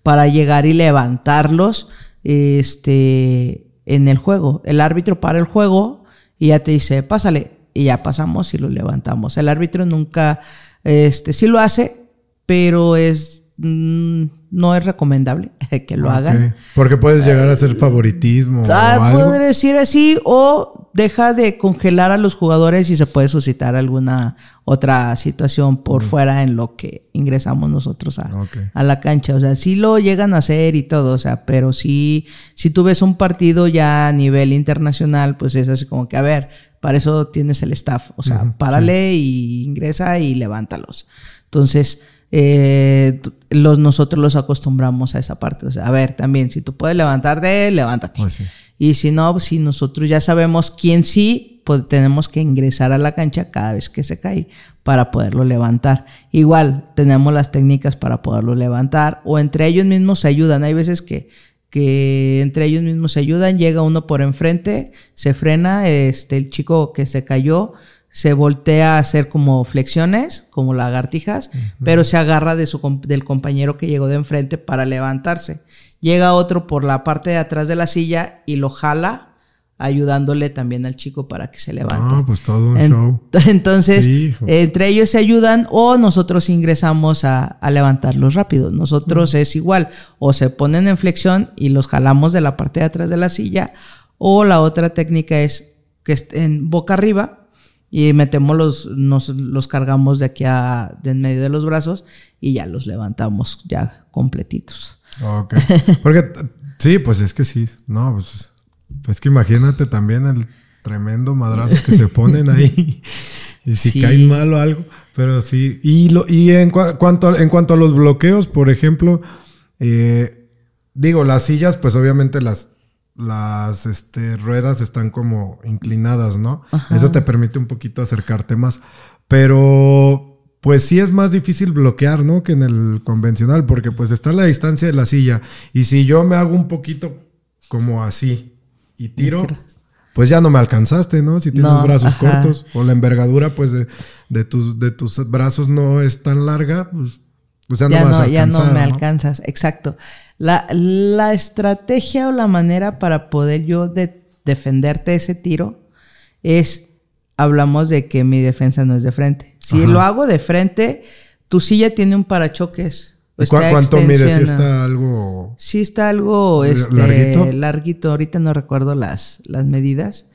para llegar y levantarlos este, en el juego. El árbitro para el juego y ya te dice, pásale, y ya pasamos y lo levantamos. El árbitro nunca, este, sí lo hace, pero es, mm, no es recomendable que lo hagan. Porque puedes llegar a hacer favoritismo o Ah, algo. puede decir así, o deja de congelar a los jugadores y se puede suscitar alguna otra situación por fuera en lo que ingresamos nosotros a la cancha. O sea, sí lo llegan a hacer y todo, o sea, pero sí, si tú ves un partido ya a nivel internacional, pues es así como que, a ver, para eso tienes el staff. O sea, párale y ingresa y levántalos. Entonces, eh, los, nosotros los acostumbramos a esa parte. O sea, a ver, también, si tú puedes levantarte, levántate. Pues sí. Y si no, si nosotros ya sabemos quién sí, pues tenemos que ingresar a la cancha cada vez que se cae para poderlo levantar. Igual, tenemos las técnicas para poderlo levantar o entre ellos mismos se ayudan. Hay veces que, que entre ellos mismos se ayudan, llega uno por enfrente, se frena, este, el chico que se cayó se voltea a hacer como flexiones, como lagartijas, pero se agarra de su, del compañero que llegó de enfrente para levantarse. Llega otro por la parte de atrás de la silla y lo jala, ayudándole también al chico para que se levante. Ah, pues todo un En- show. Entonces, Sí, entre ellos se ayudan o nosotros ingresamos a, a levantarlos rápido. Nosotros es igual, o se ponen en flexión y los jalamos de la parte de atrás de la silla, o la otra técnica es que estén boca arriba y metemos los, nos los cargamos de aquí a de en medio de los brazos y ya los levantamos ya completitos. Ok. Porque sí, pues es que sí. No, pues es que imagínate también el tremendo madrazo que se ponen ahí. Y si Sí. caen mal o algo. Pero sí. Y, lo, y en, cua- cuanto, a- en cuanto a los bloqueos, por ejemplo, eh, digo, las sillas, pues obviamente las, las este, ruedas están como inclinadas, ¿no? Eso te permite un poquito acercarte más. pero pues sí es más difícil bloquear, ¿no? Que en el convencional, porque pues está la distancia de la silla. Y si yo me hago un poquito como así y tiro, pues ya no me alcanzaste, ¿no? Si tienes brazos cortos o la envergadura, pues de, tus, de tus brazos no es tan larga, pues, pues ya, no vas a alcanzar. Ya no me alcanzas, exacto. La, la, estrategia o la manera para poder yo de defenderte ese tiro es hablamos de que mi defensa no es de frente. Si lo hago de frente, tu silla tiene un parachoques. ¿Cuánto mide? Si está algo. Sí, está algo este, larguito. Ahorita no recuerdo las, las medidas.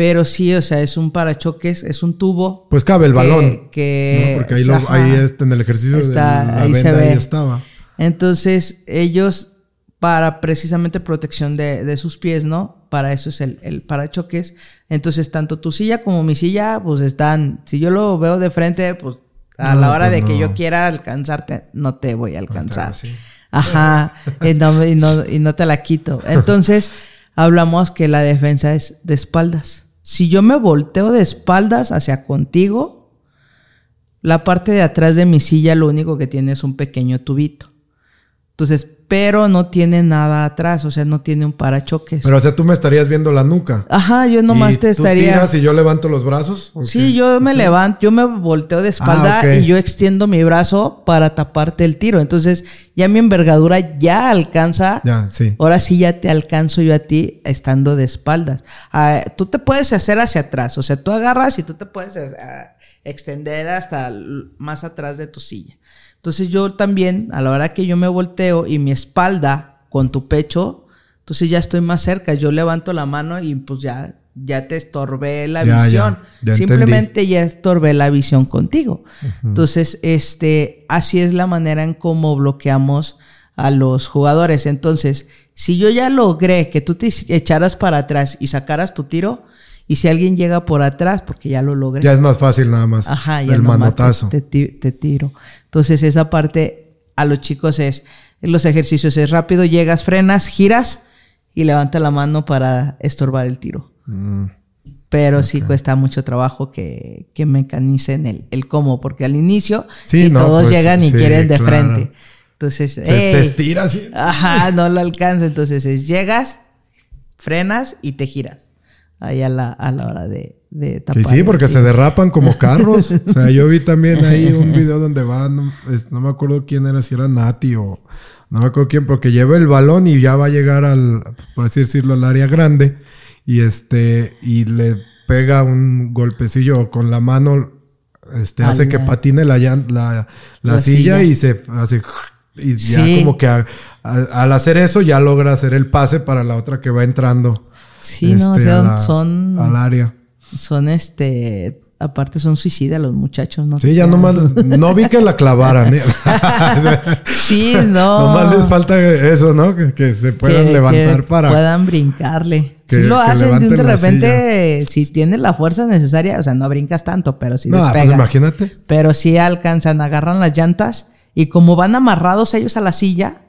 Pero sí, o sea, es un parachoques, es un tubo. Pues cabe el balón. Que, porque ahí, ahí en el ejercicio está, de la ahí venda ahí estaba. Entonces, ellos, para precisamente protección de, de sus pies, ¿no? para eso es el, el, parachoques. Entonces, tanto tu silla como mi silla, pues están, si yo lo veo de frente, pues a la hora pues de que yo quiera alcanzarte, no te voy a alcanzar. Ajá, y no, y, no, y no te la quito. Entonces, hablamos que la defensa es de espaldas. Si yo me volteo de espaldas hacia contigo, la parte de atrás de mi silla lo único que tiene es un pequeño tubito. Entonces, pero no tiene nada atrás, o sea, no tiene un parachoques. Pero, o sea, tú me estarías viendo la nuca. Ajá, yo nomás te estaría. ¿Tú tiras y yo levanto los brazos? Sí, yo me levanto, yo me volteo de espalda ah, y yo extiendo mi brazo para taparte el tiro. Entonces, ya mi envergadura ya alcanza. Ya, sí. Ahora sí ya te alcanzo yo a ti estando de espaldas. Ah, tú te puedes hacer hacia atrás, o sea, tú agarras y tú te puedes ah, extender hasta más atrás de tu silla. Entonces yo también, a la hora que yo me volteo y mi espalda con tu pecho, entonces ya estoy más cerca, yo levanto la mano y pues ya, ya te estorbé la visión. Simplemente ya estorbé la visión contigo. Entonces, este, así es la manera en cómo bloqueamos a los jugadores. Entonces, si yo ya logré que tú te echaras para atrás y sacaras tu tiro, y si alguien llega por atrás, porque ya lo logré. Ya es más fácil nada más. Ajá, ya el manotazo. Te, te, tiro. Entonces esa parte a los chicos es, los ejercicios es rápido, llegas, frenas, giras y levanta la mano para estorbar el tiro. Mm. Pero sí cuesta mucho trabajo que, que mecanicen el, el cómo, porque al inicio sí, todos pues, llegan y quieren de frente. Entonces, Se te estira así. Ajá, no lo alcanza. Entonces es, llegas, frenas y te giras ahí a la, a la hora de, de tapar. Sí, sí, porque se derrapan como carros. o sea, yo vi también ahí un video donde van, no, me acuerdo quién era, si era Nati o no me acuerdo quién, porque lleva el balón y ya va a llegar al, por así decirlo, al área grande y este, y le pega un golpecillo con la mano, este, hace que patine la, la, la, silla, y se hace, y ya como que al hacer eso ya logra hacer el pase para la otra que va entrando. Sí, no, este, son. Al área. Son este. Aparte son suicidas los muchachos, ¿no? Sí, ya nomás, no vi que la clavaran. ¿eh? sí, no. Nomás les falta eso, ¿no? Que, se puedan levantar para... puedan brincarle. si lo hacen de, repente, si tienen la fuerza necesaria, o sea, no brincas tanto, pero si no, pues imagínate. Pero si alcanzan, agarran las llantas y como van amarrados ellos a la silla,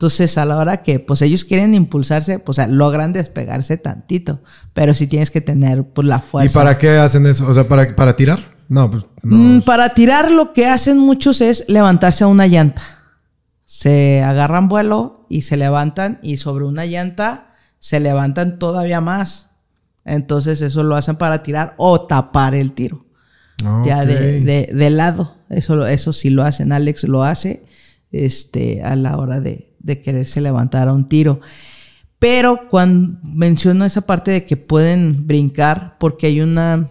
entonces, a la hora que pues ellos quieren impulsarse, pues logran despegarse tantito, pero sí tienes que tener pues la fuerza. ¿Y para qué hacen eso? O sea, ¿para, para tirar? No, pues no. Mm, para tirar lo que hacen muchos es levantarse a una llanta. Se agarran vuelo y se levantan y sobre una llanta se levantan todavía más. Entonces eso lo hacen para tirar o tapar el tiro. Ya de, de, de, lado. Eso, eso sí lo hacen. Alex lo hace este, a la hora de, de quererse levantar a un tiro. Pero cuando menciono esa parte de que pueden brincar, porque hay una.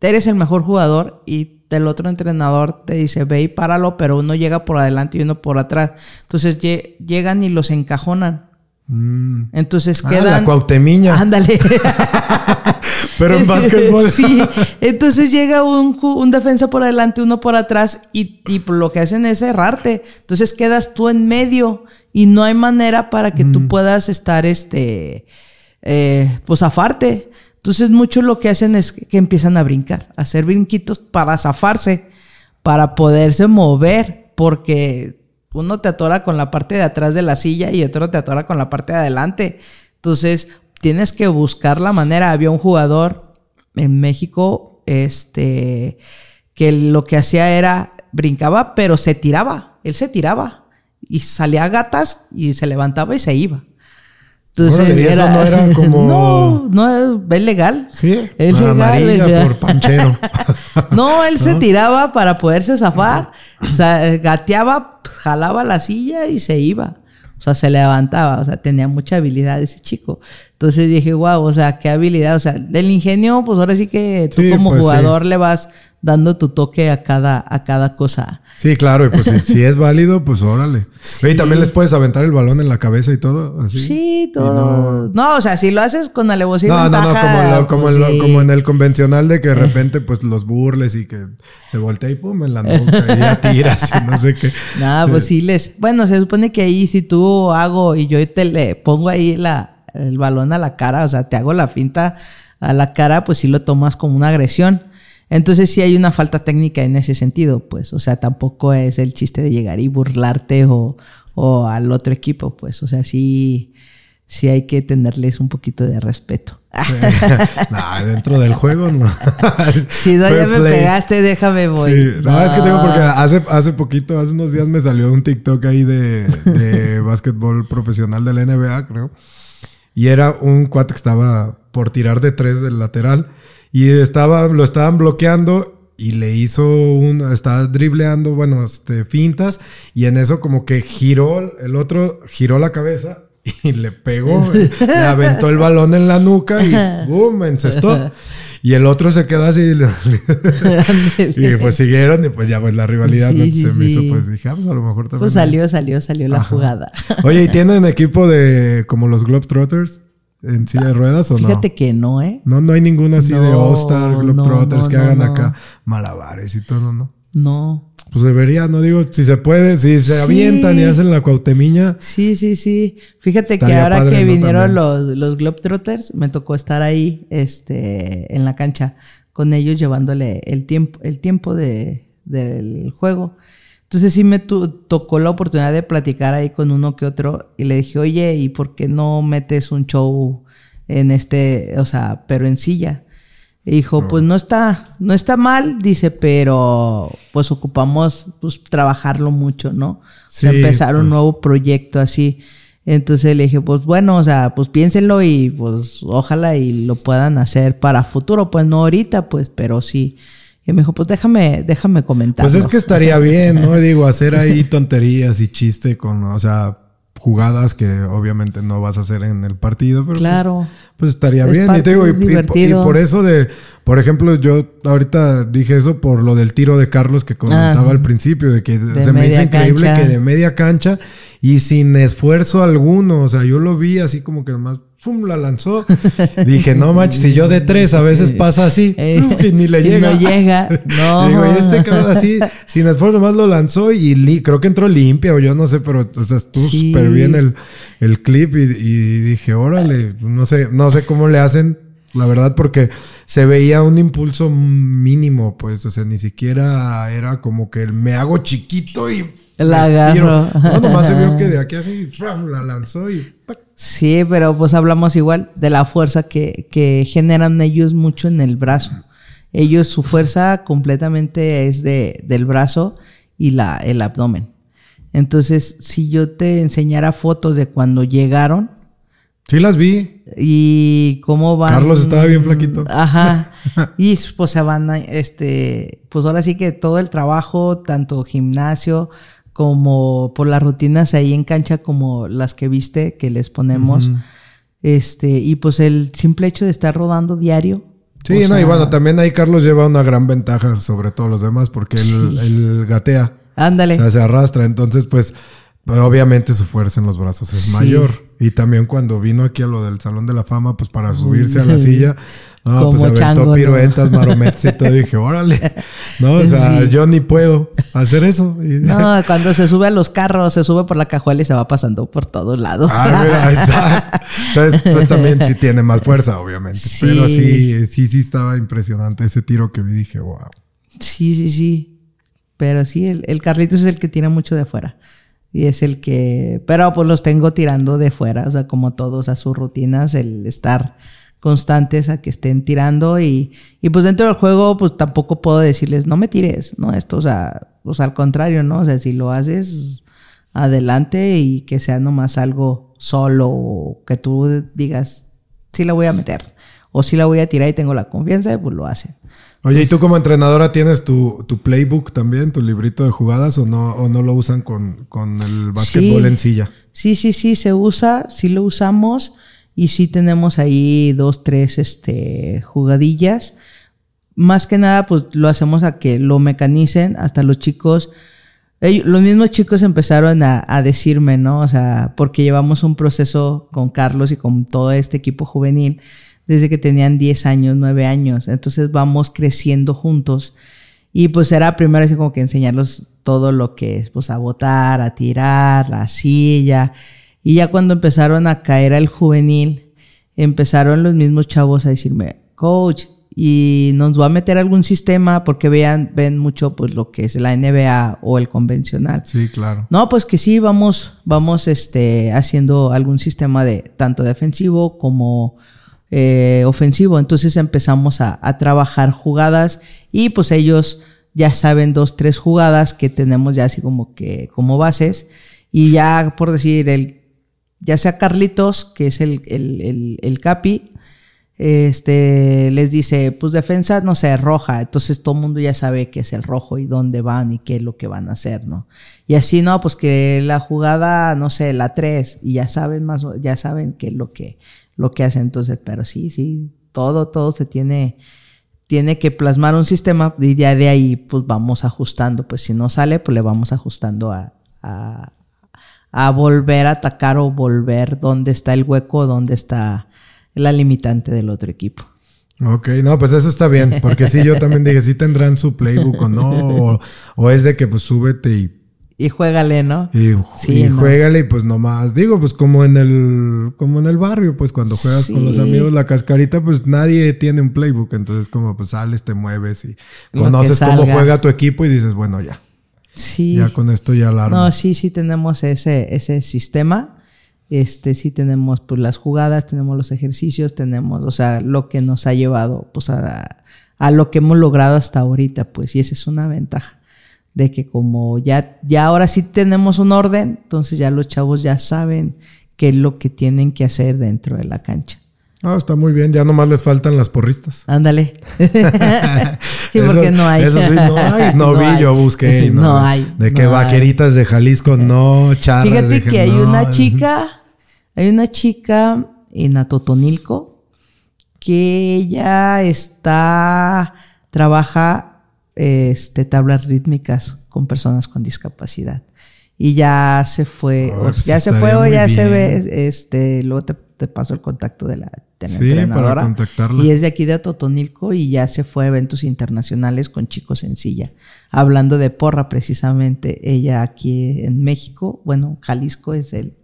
Eres el mejor jugador y el otro entrenador te dice ve y páralo, pero uno llega por adelante y uno por atrás. Entonces llegan y los encajonan. Mm. Entonces quedan. Ah, la cuautemiña. Ándale. Pero en básquetbol. sí. Entonces llega un, un, defensa por adelante, uno por atrás, y, y, lo que hacen es cerrarte. Entonces quedas tú en medio y no hay manera para que tú mm. puedas estar, este, eh, pues zafarte. Entonces muchos lo que hacen es que empiezan a brincar, a hacer brinquitos para zafarse, para poderse mover, porque uno te atora con la parte de atrás de la silla y otro te atora con la parte de adelante. Entonces, tienes que buscar la manera. Había un jugador en México, este, que lo que hacía era brincaba, pero se tiraba. Él se tiraba y salía a gatas y se levantaba y se iba. Entonces Órale, ¿y eso era, no era como- no, no es legal. Sí, es legal. amarilla es- por panchero. No, él se tiraba para poderse zafar, o sea, gateaba, jalaba la silla y se iba. O sea, se levantaba, o sea, tenía mucha habilidad ese chico. Entonces dije, wow, o sea, qué habilidad. O sea, del ingenio, pues ahora sí que tú Sí, como pues, jugador le vas dando tu toque a cada, a cada cosa. Sí, claro, y pues si, si es válido, pues órale. Oye, ¿y también les puedes aventar el balón en la cabeza y todo, así. Sí, todo. No... o sea, si lo haces con alevosía No, no, no, ventaja, como, lo- como, pues en lo- sí. como en el convencional de que de repente pues los burles y que se voltea y pum en la nuca y ya tiras y no sé qué. Nada, pues sí les. Bueno, se supone que ahí si tú hago y yo te le pongo ahí la, el balón a la cara, o sea, te hago la finta a la cara, pues sí lo tomas como una agresión. Entonces sí hay una falta técnica en ese sentido, pues, o sea, tampoco es el chiste de llegar y burlarte o, o al otro equipo, pues, o sea, sí, sí hay que tenerles un poquito de respeto. nah, dentro del juego no. Si no, ya me pegaste, déjame voy. Sí, no, es que tengo porque hace, hace poquito, hace unos días me salió un TikTok ahí de, de básquetbol profesional de la NBA, creo. Y era un cuate que estaba por tirar de tres del lateral. Y estaba, lo estaban bloqueando y le hizo un, estaba dribleando, bueno, este, fintas. Y en eso como que giró, el otro giró la cabeza y le pegó, le aventó el balón en la nuca y ¡boom! encestó. Y el otro se quedó así. y pues siguieron y pues ya pues la rivalidad Sí, ¿no? sí, se me hizo pues dije, ah, pues a lo mejor también. Pues salió, salió, salió la Ajá. jugada. Oye, ¿y tienen equipo de como los Globetrotters en silla de ruedas o Fíjate no? que no, ¿eh? No, no hay ninguno así de All-Star, Globetrotters no, que hagan acá malabares y todo, ¿no? No. Pues debería, no digo, si se puede, si se Sí. avientan y hacen la cuautemiña. Sí, sí, sí. Fíjate que ahora padre, que vinieron los, los Globetrotters, me tocó estar ahí, este, en la cancha con ellos llevándole el tiempo, el tiempo de, del juego. Entonces sí me tocó la oportunidad de platicar ahí con uno que otro y le dije, oye, ¿y por qué no metes un show en este, o sea, pero en silla? Y dijo, pues no está, no está mal, dice, pero pues ocupamos pues trabajarlo mucho, ¿no? O sea, Sí, empezar un pues. nuevo proyecto así. Entonces le dije, pues bueno, o sea, pues piénsenlo y pues ojalá y lo puedan hacer para futuro, pues no ahorita, pues, pero sí. Y me dijo, pues déjame, déjame comentar. Pues es que estaría bien, ¿no? Digo, hacer ahí tonterías y chiste con, o sea, jugadas que obviamente no vas a hacer en el partido, pero pues, Claro. Pues estaría Es bien. Y te digo, y, por eso de, por ejemplo, yo ahorita dije eso por lo del tiro de Carlos que comentaba Ah. al principio, de que De se me hizo increíble cancha. que de media cancha y sin esfuerzo alguno, o sea, yo lo vi así como que nomás, ¡pum! la lanzó. Dije, no manches, si yo de tres a veces pasa así, Eh, y ni le y llega. no llega, no. Digo, y este cabrón así, sin esfuerzo nomás lo lanzó y li- creo que entró limpia o yo no sé, pero o sea, estuvo Sí. súper bien el, el clip y, y dije, órale, no sé, no sé cómo le hacen, la verdad, porque se veía un impulso mínimo, pues, o sea, ni siquiera era como que el me hago chiquito y La agarro. No, nomás se vio que de aquí así, la lanzó y. Sí, pero pues hablamos igual de la fuerza que, que generan ellos mucho en el brazo. Ellos, su fuerza completamente es de, del brazo y la, el abdomen. Entonces, si yo te enseñara fotos de cuando llegaron Sí las vi. y cómo van. Carlos estaba bien flaquito. Ajá. Y pues se van, a, este, pues ahora sí que todo el trabajo, tanto gimnasio como por las rutinas ahí en cancha como las que viste que les ponemos. Este, y pues el simple hecho de estar rodando diario. Sí, no, y bueno, también ahí Carlos lleva una gran ventaja sobre todos los demás porque él, él gatea. Ándale. O sea, se arrastra. Entonces, pues, obviamente su fuerza en los brazos es Sí. mayor. Y también cuando vino aquí a lo del Salón de la Fama, pues para subirse a la silla, no, Como pues aventó chango, ¿no? piruetas, marometas y todo. Y dije, órale. No, o sea, Sí. yo ni puedo hacer eso. No, cuando se sube a los carros, se sube por la cajuela y se va pasando por todos lados. Ah, mira, ahí está. Entonces, pues también sí tiene más fuerza, obviamente. Sí. Pero sí, sí, sí estaba impresionante ese tiro que vi. Dije, wow. Sí, sí, sí. Pero sí, el, el Carlitos es el que tira mucho de fuera. Y es el que. Pero pues los tengo tirando de fuera. O sea, como todos a sus rutinas, el estar constantes a que estén tirando y, y pues dentro del juego pues tampoco puedo decirles no me tires, ¿no? Esto, o sea, pues al contrario, ¿no? O sea, si lo haces adelante y que sea nomás algo solo o que tú digas sí la voy a meter o sí la voy a tirar y tengo la confianza, pues lo hacen. Oye, ¿y tú como entrenadora tienes tu, tu playbook también, tu librito de jugadas o no, o no lo usan con, con el básquetbol en silla? Sí, sí, sí, se usa, sí lo usamos y sí tenemos ahí dos, tres este, jugadillas. Más que nada, pues lo hacemos a que lo mecanicen hasta los chicos. los mismos chicos empezaron a, a, decirme, ¿no? O sea, porque llevamos un proceso con Carlos y con todo este equipo juvenil desde que tenían 10 años, 9 años. Entonces vamos creciendo juntos. Y pues era primero así como que enseñarlos todo lo que es, pues a botar, a tirar, la silla. Y ya cuando empezaron a caer al juvenil, empezaron los mismos chavos a decirme, coach, y nos va a meter algún sistema porque vean, ven mucho pues lo que es la NBA o el convencional. Sí, claro. No, pues que sí, vamos, vamos este, haciendo algún sistema de tanto defensivo como eh, ofensivo. Entonces empezamos a, trabajar jugadas y pues ellos ya saben dos, tres jugadas que tenemos ya así como que como bases. Y ya por decir, el, ya sea Carlitos, que es el, el, el, capi, este, les dice, pues defensa, no sé, roja. Entonces todo el mundo ya sabe qué es el rojo y dónde van y qué es lo que van a hacer, ¿no? Y así, no, pues que la jugada, no sé, la tres y ya saben más, ya saben qué es lo que, lo que hace entonces, pero sí, sí, todo, todo se tiene, tiene que plasmar un sistema y ya de ahí pues vamos ajustando, pues si no sale, pues le vamos ajustando a, a, volver a atacar o volver dónde está el hueco, dónde está la limitante del otro equipo. Ok, no, pues eso está bien, porque sí, yo también dije, sí tendrán su playbook o no, o, o es de que pues súbete y y juégale, ¿no? Y, sí, y juégale y pues nomás, digo, pues como en el, como en el barrio, pues cuando juegas con los amigos la cascarita, pues nadie tiene un playbook, entonces como pues sales, te mueves y conoces cómo juega tu equipo y dices, bueno, ya. Sí. Ya con esto ya la No, sí, sí tenemos ese, ese sistema. Este, sí tenemos pues las jugadas, tenemos los ejercicios, tenemos, o sea, lo que nos ha llevado pues a, a lo que hemos logrado hasta ahorita, pues, y esa es una ventaja de que como ya, ya ahora sí tenemos un orden, entonces ya los chavos ya saben qué es lo que tienen que hacer dentro de la cancha. Ah, está muy bien, ya nomás les faltan las porristas. Ándale. sí, porque no hay. Eso sí, no hay. No, vi, yo busqué. no, hay. De que vaqueritas de Jalisco, no, charras. Fíjate que hay una chica, hay una chica en Atotonilco que ella está, trabaja este, tablas rítmicas con personas con discapacidad. Y ya se fue, oh, pues ya se fue o ya se ve, este, luego te, te paso el contacto de la, entrenadora. Y es de aquí de Totonilco y ya se fue a eventos internacionales con chicos en silla. Hablando de porra precisamente, ella aquí en México, bueno, Jalisco es el,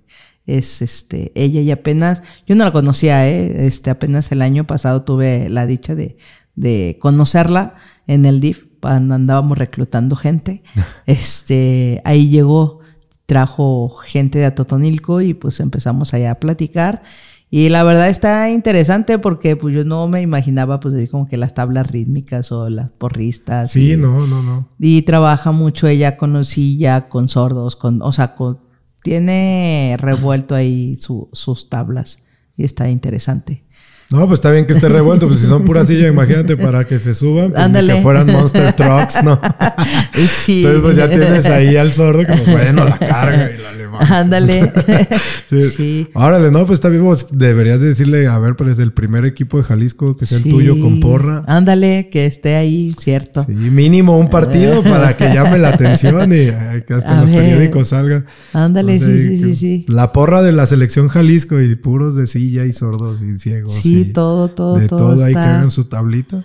es este, ella y apenas, yo no la conocía, ¿eh? este, apenas el año pasado tuve la dicha de, de conocerla en el DIF cuando andábamos reclutando gente. este, ahí llegó, trajo gente de Atotonilco y pues empezamos allá a platicar. Y la verdad está interesante porque pues yo no me imaginaba pues decir como que las tablas rítmicas o las porristas. Sí, no, no, no. Y trabaja mucho ella con osilla, con sordos, con, o sea, tiene revuelto ahí sus tablas y está interesante. No, pues está bien que esté revuelto, pues si son pura silla, imagínate para que se suban, pues que fueran Monster Trucks, ¿no? sí. Entonces pues ya tienes ahí al sordo que pues bueno, la carga y la levanta. Ándale. sí. Órale, no, pues está bien, deberías decirle, a ver, pero es el primer equipo de Jalisco que sea el tuyo con porra. Ándale, que esté ahí, cierto. Sí, mínimo un partido para que llame la atención y que hasta los periódicos salga. Ándale, sí, sí, sí, sí. La porra de la selección Jalisco y puros de silla y sordos y ciegos. Sí, todo, todo, de todo. ahí que hagan su tablita.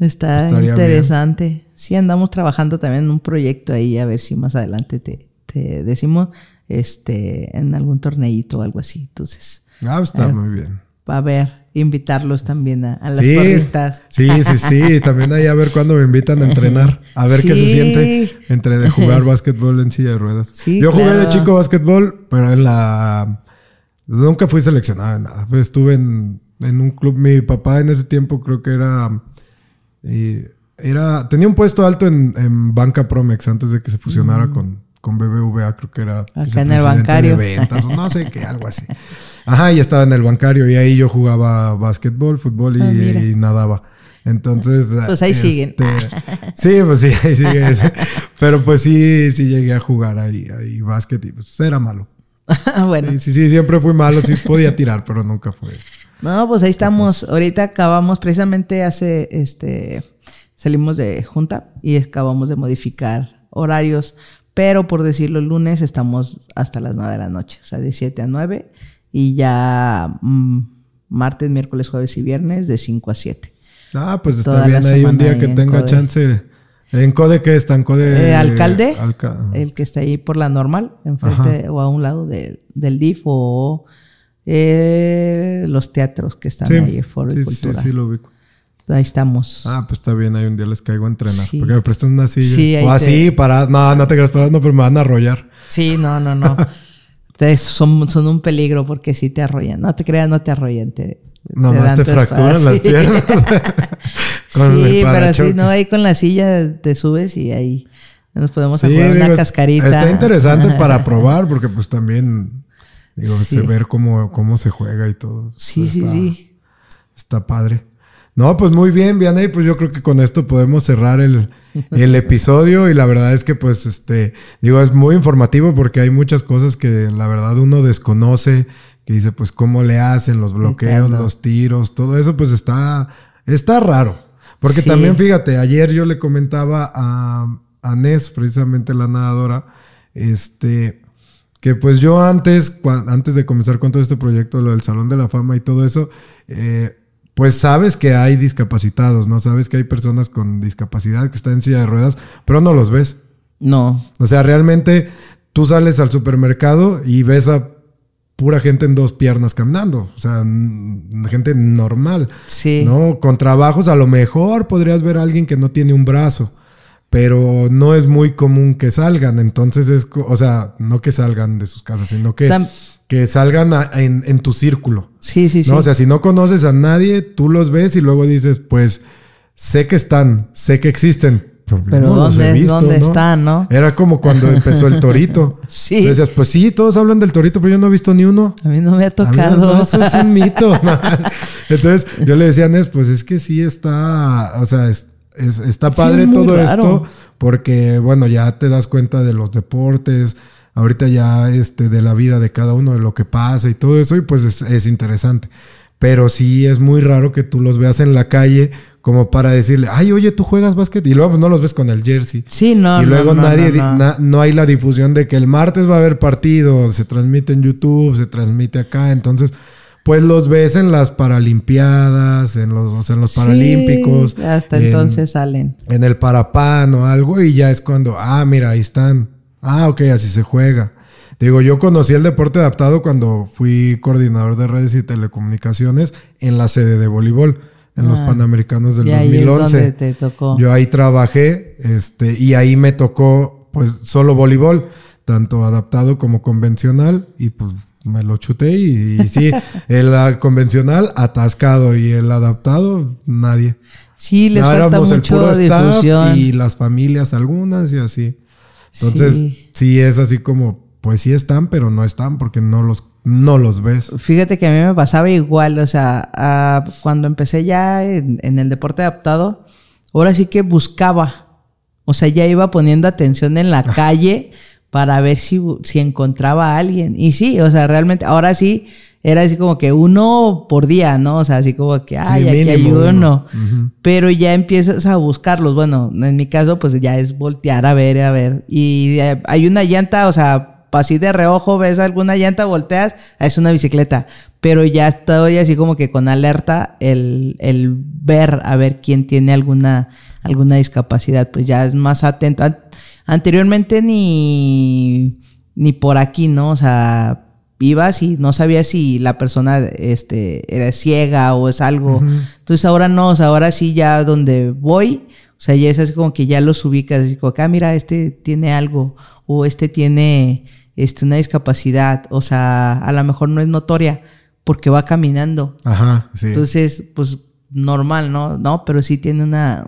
Está interesante. Sí, andamos trabajando también en un proyecto ahí, a ver si más adelante te, te decimos este, en algún torneito o algo así. Entonces. Ah, está muy bien. Va a ver, invitarlos también a, las sí, Sí, sí, sí. También ahí a ver cuándo me invitan a entrenar. A ver qué se siente entre de jugar básquetbol en silla de ruedas. Yo jugué de chico básquetbol, pero en la. Nunca fui seleccionado en nada. Estuve en en un club. Mi papá en ese tiempo creo que era. eh, era tenía un puesto alto en, en Banca Promex antes de que se fusionara con, con BBVA, creo que era en el bancario. de ventas o no sé qué, algo así. Ajá, y estaba en el bancario y ahí yo jugaba básquetbol, fútbol y, Ah, y nadaba. Entonces. Pues ahí siguen. Sí, pues sí, ahí sigue. Pero pues sí, sí llegué a jugar ahí, ahí básquet y pues era malo. bueno, Sí, sí, sí, siempre fui malo, sí podía tirar, pero nunca fue. No, pues ahí estamos. Ahorita acabamos, precisamente hace, este, salimos de junta y acabamos de modificar horarios. Pero por decirlo, el lunes estamos hasta las 9 de la noche, o sea, de 7 a 9. Y ya mm, martes, miércoles, jueves y viernes de 5 a 7. Ah, pues está Toda bien ahí un día que en tenga Code. chance. ¿En Code qué está? ¿En Code? Eh, alcalde, Alca- el que está ahí por la normal, enfrente o a un lado de- del DIF o eh, los teatros que están Sí, ahí, Foro y sí, sí, Cultura. sí, lo ubico. Ahí estamos. Ah, pues está bien, ahí un día les caigo a entrenar. Sí. Porque me prestan una silla. Sí, ahí o te- así, para. No, no te creas parado, no, pero me van a arrollar. Sí, no, no, no. Ustedes son, son un peligro porque sí te arrollan. No te creas, no te arrollan. Te, Nomás te tu fracturan las piernas. Con el sí, pero sí, parachoques. no, ahí con la silla te subes y ahí nos podemos Sí, jugar digo, una cascarita. Está interesante para probar, porque pues también, digo, Sí. se ver cómo, cómo se juega y todo. Sí, sí, Está- sí. Está padre. No, pues muy bien, Vianey, pues yo creo que con esto podemos cerrar el, el episodio y la verdad es que pues este, digo, es muy informativo porque hay muchas cosas que la verdad uno desconoce, que dice pues cómo le hacen los bloqueos, los tiros, todo eso pues está, está raro. Porque Sí. también fíjate, ayer yo le comentaba a, a Nes, precisamente la nadadora, este, que pues yo antes, antes de comenzar con todo este proyecto, lo del Salón de la Fama y todo eso, eh, pues sabes que hay discapacitados, ¿no? Sabes que hay personas con discapacidad que están en silla de ruedas, pero no los ves. No, O sea, realmente tú sales al supermercado y ves a pura gente en dos piernas caminando. O sea, gente normal. sí. ¿no? Con trabajos a lo mejor podrías ver a alguien que no tiene un brazo, pero no es muy común que salgan. Entonces es, o sea, no que salgan de sus casas, sino que, Tam- que salgan a- en, en tu círculo. Sí, sí, sí. O sea, si no conoces a nadie, tú los ves y luego dices, pues sé que están, sé que existen. Pero, no ¿dónde- visto, dónde ¿no? están, no? Era como cuando empezó el torito. Sí. Entonces decías, pues sí, todos hablan del torito, pero yo no he visto ni uno. A mí no me ha tocado. no, eso es un mito. Entonces yo le decía a Nes, pues es que sí está, o sea, es- es- está Sí, padre es todo raro. esto porque, bueno, ya te das cuenta de los deportes, ahorita ya este, de la vida de cada uno, de lo que pasa y todo eso, y pues es, es interesante. Pero sí es muy raro que tú los veas en la calle como para decirle, ay, oye, tú juegas básquet y luego pues, no los ves con el jersey. Sí, no. y luego no, no, nadie, no, di- no. na- no hay la difusión de que el martes va a haber partido, se transmite en YouTube, se transmite acá, entonces pues los ves en las paralimpiadas, en los, en los Sí, paralímpicos, hasta en- entonces salen. en el parapan o algo y ya es cuando, ah, mira, ahí están, ah, ok, así se juega. Digo, yo conocí el deporte adaptado cuando fui coordinador de redes y telecomunicaciones en la sede de voleibol, en los Ah, Panamericanos del y ahí es 2011. donde te tocó. Yo ahí trabajé, este, y ahí me tocó, pues, solo voleibol, tanto adaptado como convencional, y pues me lo chuté, y, y sí, el ah, convencional atascado y el adaptado, nadie. Sí, les No, falta éramos el mucho puro staff difusión. y las familias algunas y así. Entonces, Sí. sí. es así como, pues sí están, pero no están porque no los, no los ves. Fíjate que a mí me pasaba igual, o sea, ah, cuando empecé ya en, en el deporte adaptado, ahora sí que buscaba, o sea, ya iba poniendo atención en la calle para ver si, si encontraba a alguien. Y sí, o sea, realmente, ahora sí, era así como que uno por día, ¿no? O sea, así como que, ay, aquí hay uno. uno. Pero ya empiezas a buscarlos. Bueno, en mi caso, pues ya es voltear a ver, a ver. Y eh, hay una llanta, o sea, así de reojo ves alguna llanta, volteas, ah, es una bicicleta. Pero ya estoy así como que con alerta el, el ver a ver quién tiene alguna, alguna discapacidad. Pues ya es más atento. An- Anteriormente ni, ni por aquí, ¿no? O sea, ibas y no sabías si la persona este, era ciega o es algo. Entonces ahora no, o sea, ahora sí ya donde voy, o sea, ya es así como que ya los ubicas, así como acá, mira, este tiene algo o este tiene este, una discapacidad, o sea, a lo mejor no es notoria, porque va caminando. Ajá, sí. Entonces, pues normal, ¿no? No, pero sí tiene una,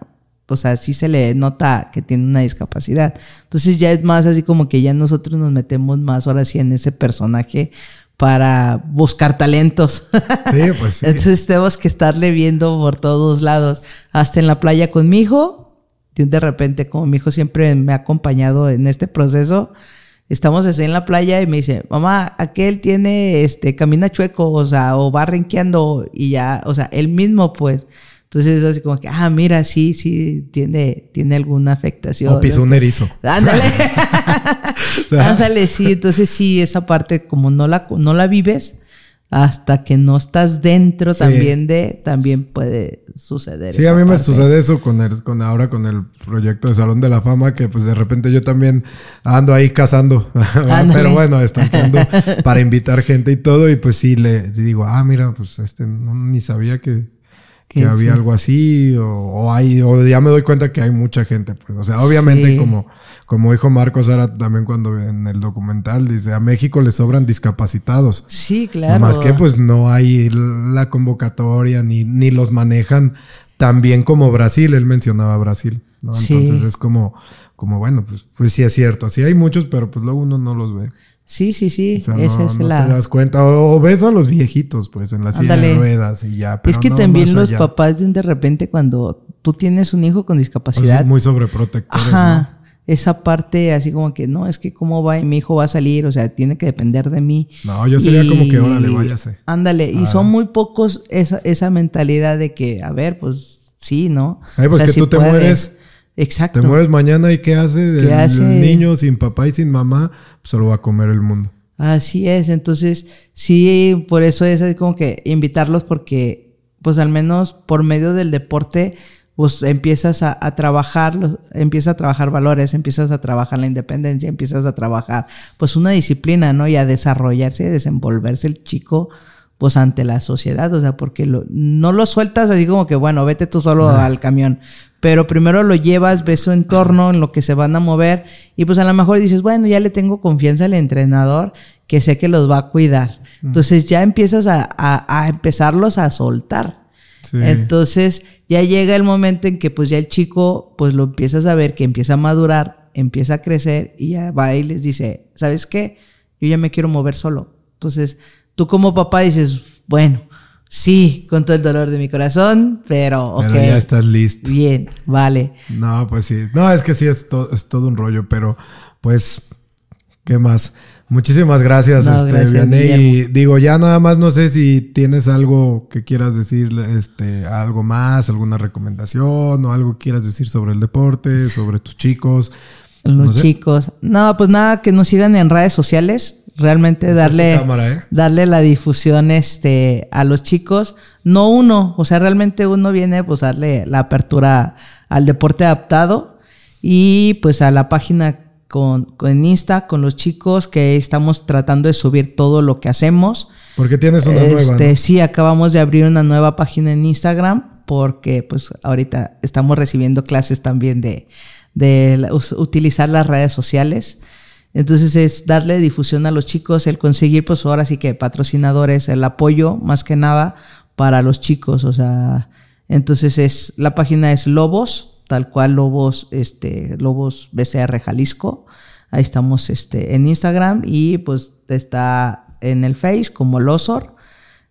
o sea, sí se le nota que tiene una discapacidad. Entonces ya es más así como que ya nosotros nos metemos más ahora sí en ese personaje para buscar talentos. Sí, pues sí. Entonces tenemos que estarle viendo por todos lados. Hasta en la playa con mi hijo. De repente, como mi hijo siempre me ha acompañado en este proceso, estamos así en la playa y me dice, mamá, aquel tiene, este, camina chueco, o sea, o va renqueando y ya, o sea, él mismo pues. Entonces es así como que, ah, mira, sí, sí, tiene, tiene alguna afectación. O pisó un erizo. Ándale. Ándale, sí. Entonces sí, esa parte como no la, no la vives, hasta que no estás dentro también de, también puede suceder. Sí, a mí me sucede eso con el, con ahora con el proyecto de Salón de la Fama, que pues de repente yo también ando ahí cazando, pero bueno, estampando para invitar gente y todo, y pues sí le digo, ah, mira, pues este no, ni sabía que, que había algo así, o, hay, o ya me doy cuenta que hay mucha gente, pues, o sea, obviamente como, como dijo Marcos ahora también cuando en el documental, dice, a México le sobran discapacitados. Sí, claro. Más que pues no hay la convocatoria, ni, ni los manejan tan bien como Brasil, él mencionaba Brasil, ¿no? Entonces es como, como bueno, pues, pues sí es cierto, sí hay muchos, pero pues luego uno no los ve. Sí, sí, sí. Esa es la. Te das cuenta. O, ves a los viejitos, pues, en la silla de ruedas y ya. es que también los papás de repente cuando tú tienes un hijo con discapacidad. muy sobreprotectores. Ajá. Esa parte así como que no, es que cómo va y mi hijo va a salir, o sea, tiene que depender de mí. No, yo sería como que órale, váyase. Ándale, y son muy pocos esa, esa mentalidad de que, a ver, pues sí, ¿no? Ay, pues que tú te mueres Exacto. Te mueres mañana y ¿qué hace? el, niño sin papá y sin mamá, pues solo va a comer el mundo. Así es, entonces sí, por eso es como que invitarlos porque pues al menos por medio del deporte pues empiezas a, trabajar, empiezas a trabajar valores, empiezas a trabajar la independencia, empiezas a trabajar pues una disciplina, ¿no? Y a desarrollarse, a desenvolverse el chico pues ante la sociedad, o sea, porque no lo sueltas así como que, bueno, vete tú solo al camión, pero primero lo llevas, ves su entorno, en lo que se van a mover, y pues a lo mejor dices, bueno, ya le tengo confianza al entrenador, que sé que los va a cuidar. Entonces ya empiezas a, a, empezarlos a soltar. Entonces ya llega el momento en que pues ya el chico, pues lo empiezas a ver que empieza a madurar, empieza a crecer, y ya va y les dice, ¿sabes qué? Yo ya me quiero mover solo. Entonces, tú como papá dices, bueno, sí, con todo el dolor de mi corazón, pero ok. Pero ya estás listo. Bien, vale. No, pues sí. No, es que sí, es, es todo un rollo, pero pues, ¿qué más? Muchísimas gracias, este, Y digo, ya nada más no sé si tienes algo que quieras decir, este, algo más, alguna recomendación o algo que quieras decir sobre el deporte, sobre tus chicos. Los chicos. No, pues nada, que nos sigan en redes sociales realmente darle, ¿eh? darle la difusión este, a los chicos. No uno, o sea, realmente uno viene pues darle la apertura al deporte adaptado y pues a la página con, con Insta, con los chicos, que estamos tratando de subir todo lo que hacemos. Porque tienes una nueva. Este, sí, acabamos de abrir una nueva página en Instagram porque pues ahorita estamos recibiendo clases también de, de utilizar las redes sociales. Entonces es darle difusión a los chicos, el conseguir pues ahora sí que patrocinadores, el apoyo más que nada para los chicos, o sea, entonces es la página es Lobos, tal cual Lobos este Lobos BCR Jalisco. Ahí estamos este en Instagram y pues está en el Face como Losor.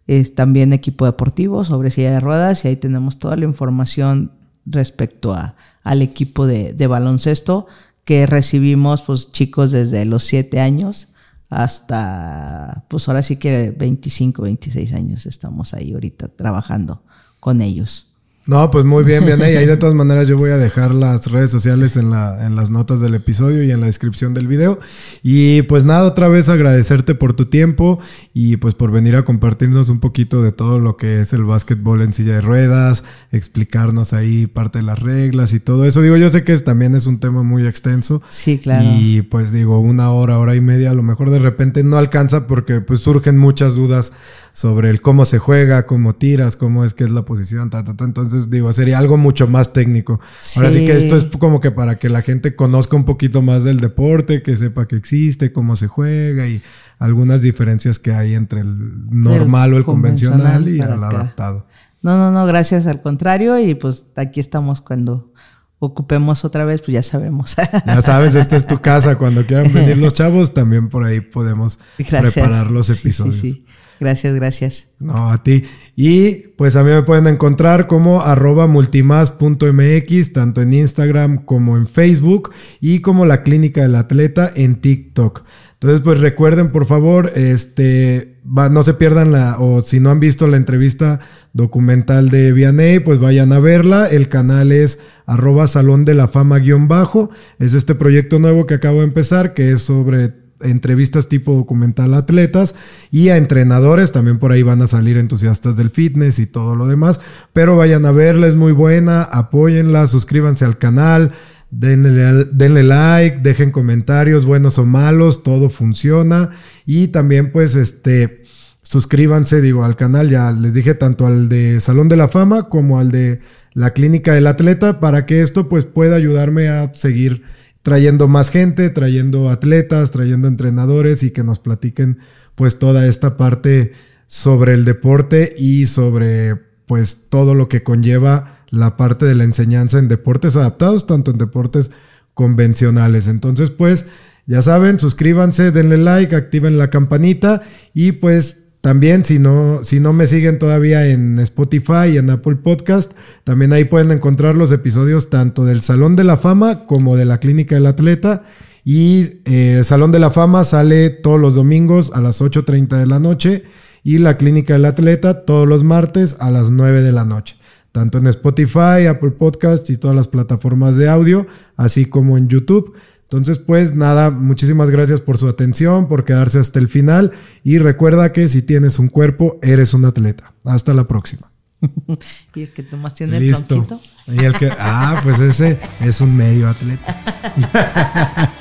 Es también equipo deportivo sobre silla de ruedas y ahí tenemos toda la información respecto a, al equipo de, de baloncesto que recibimos pues chicos desde los 7 años hasta pues ahora sí que 25, 26 años estamos ahí ahorita trabajando con ellos. No, pues muy bien, bien. Y ahí de todas maneras yo voy a dejar las redes sociales en, la, en las notas del episodio y en la descripción del video. Y pues nada, otra vez agradecerte por tu tiempo y pues por venir a compartirnos un poquito de todo lo que es el básquetbol en silla de ruedas, explicarnos ahí parte de las reglas y todo eso. Digo, yo sé que también es un tema muy extenso. Sí, claro. Y pues digo, una hora, hora y media, a lo mejor de repente no alcanza porque pues surgen muchas dudas sobre el cómo se juega, cómo tiras, cómo es que es la posición, ta, ta, ta. Entonces, digo, sería algo mucho más técnico. Ahora sí que esto es como que para que la gente conozca un poquito más del deporte, que sepa que existe, cómo se juega y algunas diferencias que hay entre el normal o el convencional, y el adaptado. No, no, no, gracias al contrario y pues aquí estamos cuando ocupemos otra vez, pues ya sabemos. Ya sabes, esta es tu casa. Cuando quieran venir los chavos, también por ahí podemos preparar los episodios. Sí, sí, Gracias, gracias. No, a ti. Y pues a mí me pueden encontrar como arroba multimas.mx, tanto en Instagram como en Facebook, y como la Clínica del Atleta en TikTok. Entonces, pues recuerden, por favor, este, no se pierdan la, o si no han visto la entrevista documental de Vianney, pues vayan a verla. El canal es arroba salón de la fama bajo. Es este proyecto nuevo que acabo de empezar, que es sobre entrevistas tipo documental a atletas y a entrenadores. También por ahí van a salir entusiastas del fitness y todo lo demás. Pero vayan a verla, es muy buena. Apóyenla, suscríbanse al canal. Denle, denle, like, dejen comentarios, buenos o malos, todo funciona. Y también, pues, este, suscríbanse, digo, al canal. Ya les dije tanto al de Salón de la Fama como al de la Clínica del Atleta, para que esto, pues, pueda ayudarme a seguir trayendo más gente, trayendo atletas, trayendo entrenadores y que nos platiquen, pues, toda esta parte sobre el deporte y sobre, pues, todo lo que conlleva la parte de la enseñanza en deportes adaptados, tanto en deportes convencionales. Entonces, pues, ya saben, suscríbanse, denle like, activen la campanita y pues también si no, si no me siguen todavía en Spotify y en Apple Podcast, también ahí pueden encontrar los episodios tanto del Salón de la Fama como de la Clínica del Atleta. Y el eh, Salón de la Fama sale todos los domingos a las 8.30 de la noche y la Clínica del Atleta todos los martes a las 9 de la noche tanto en Spotify, Apple Podcasts y todas las plataformas de audio, así como en YouTube. Entonces, pues nada, muchísimas gracias por su atención, por quedarse hasta el final y recuerda que si tienes un cuerpo, eres un atleta. Hasta la próxima. y el que más tiene el tronquito. Y el que, ah, pues ese es un medio atleta.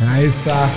Ahí está.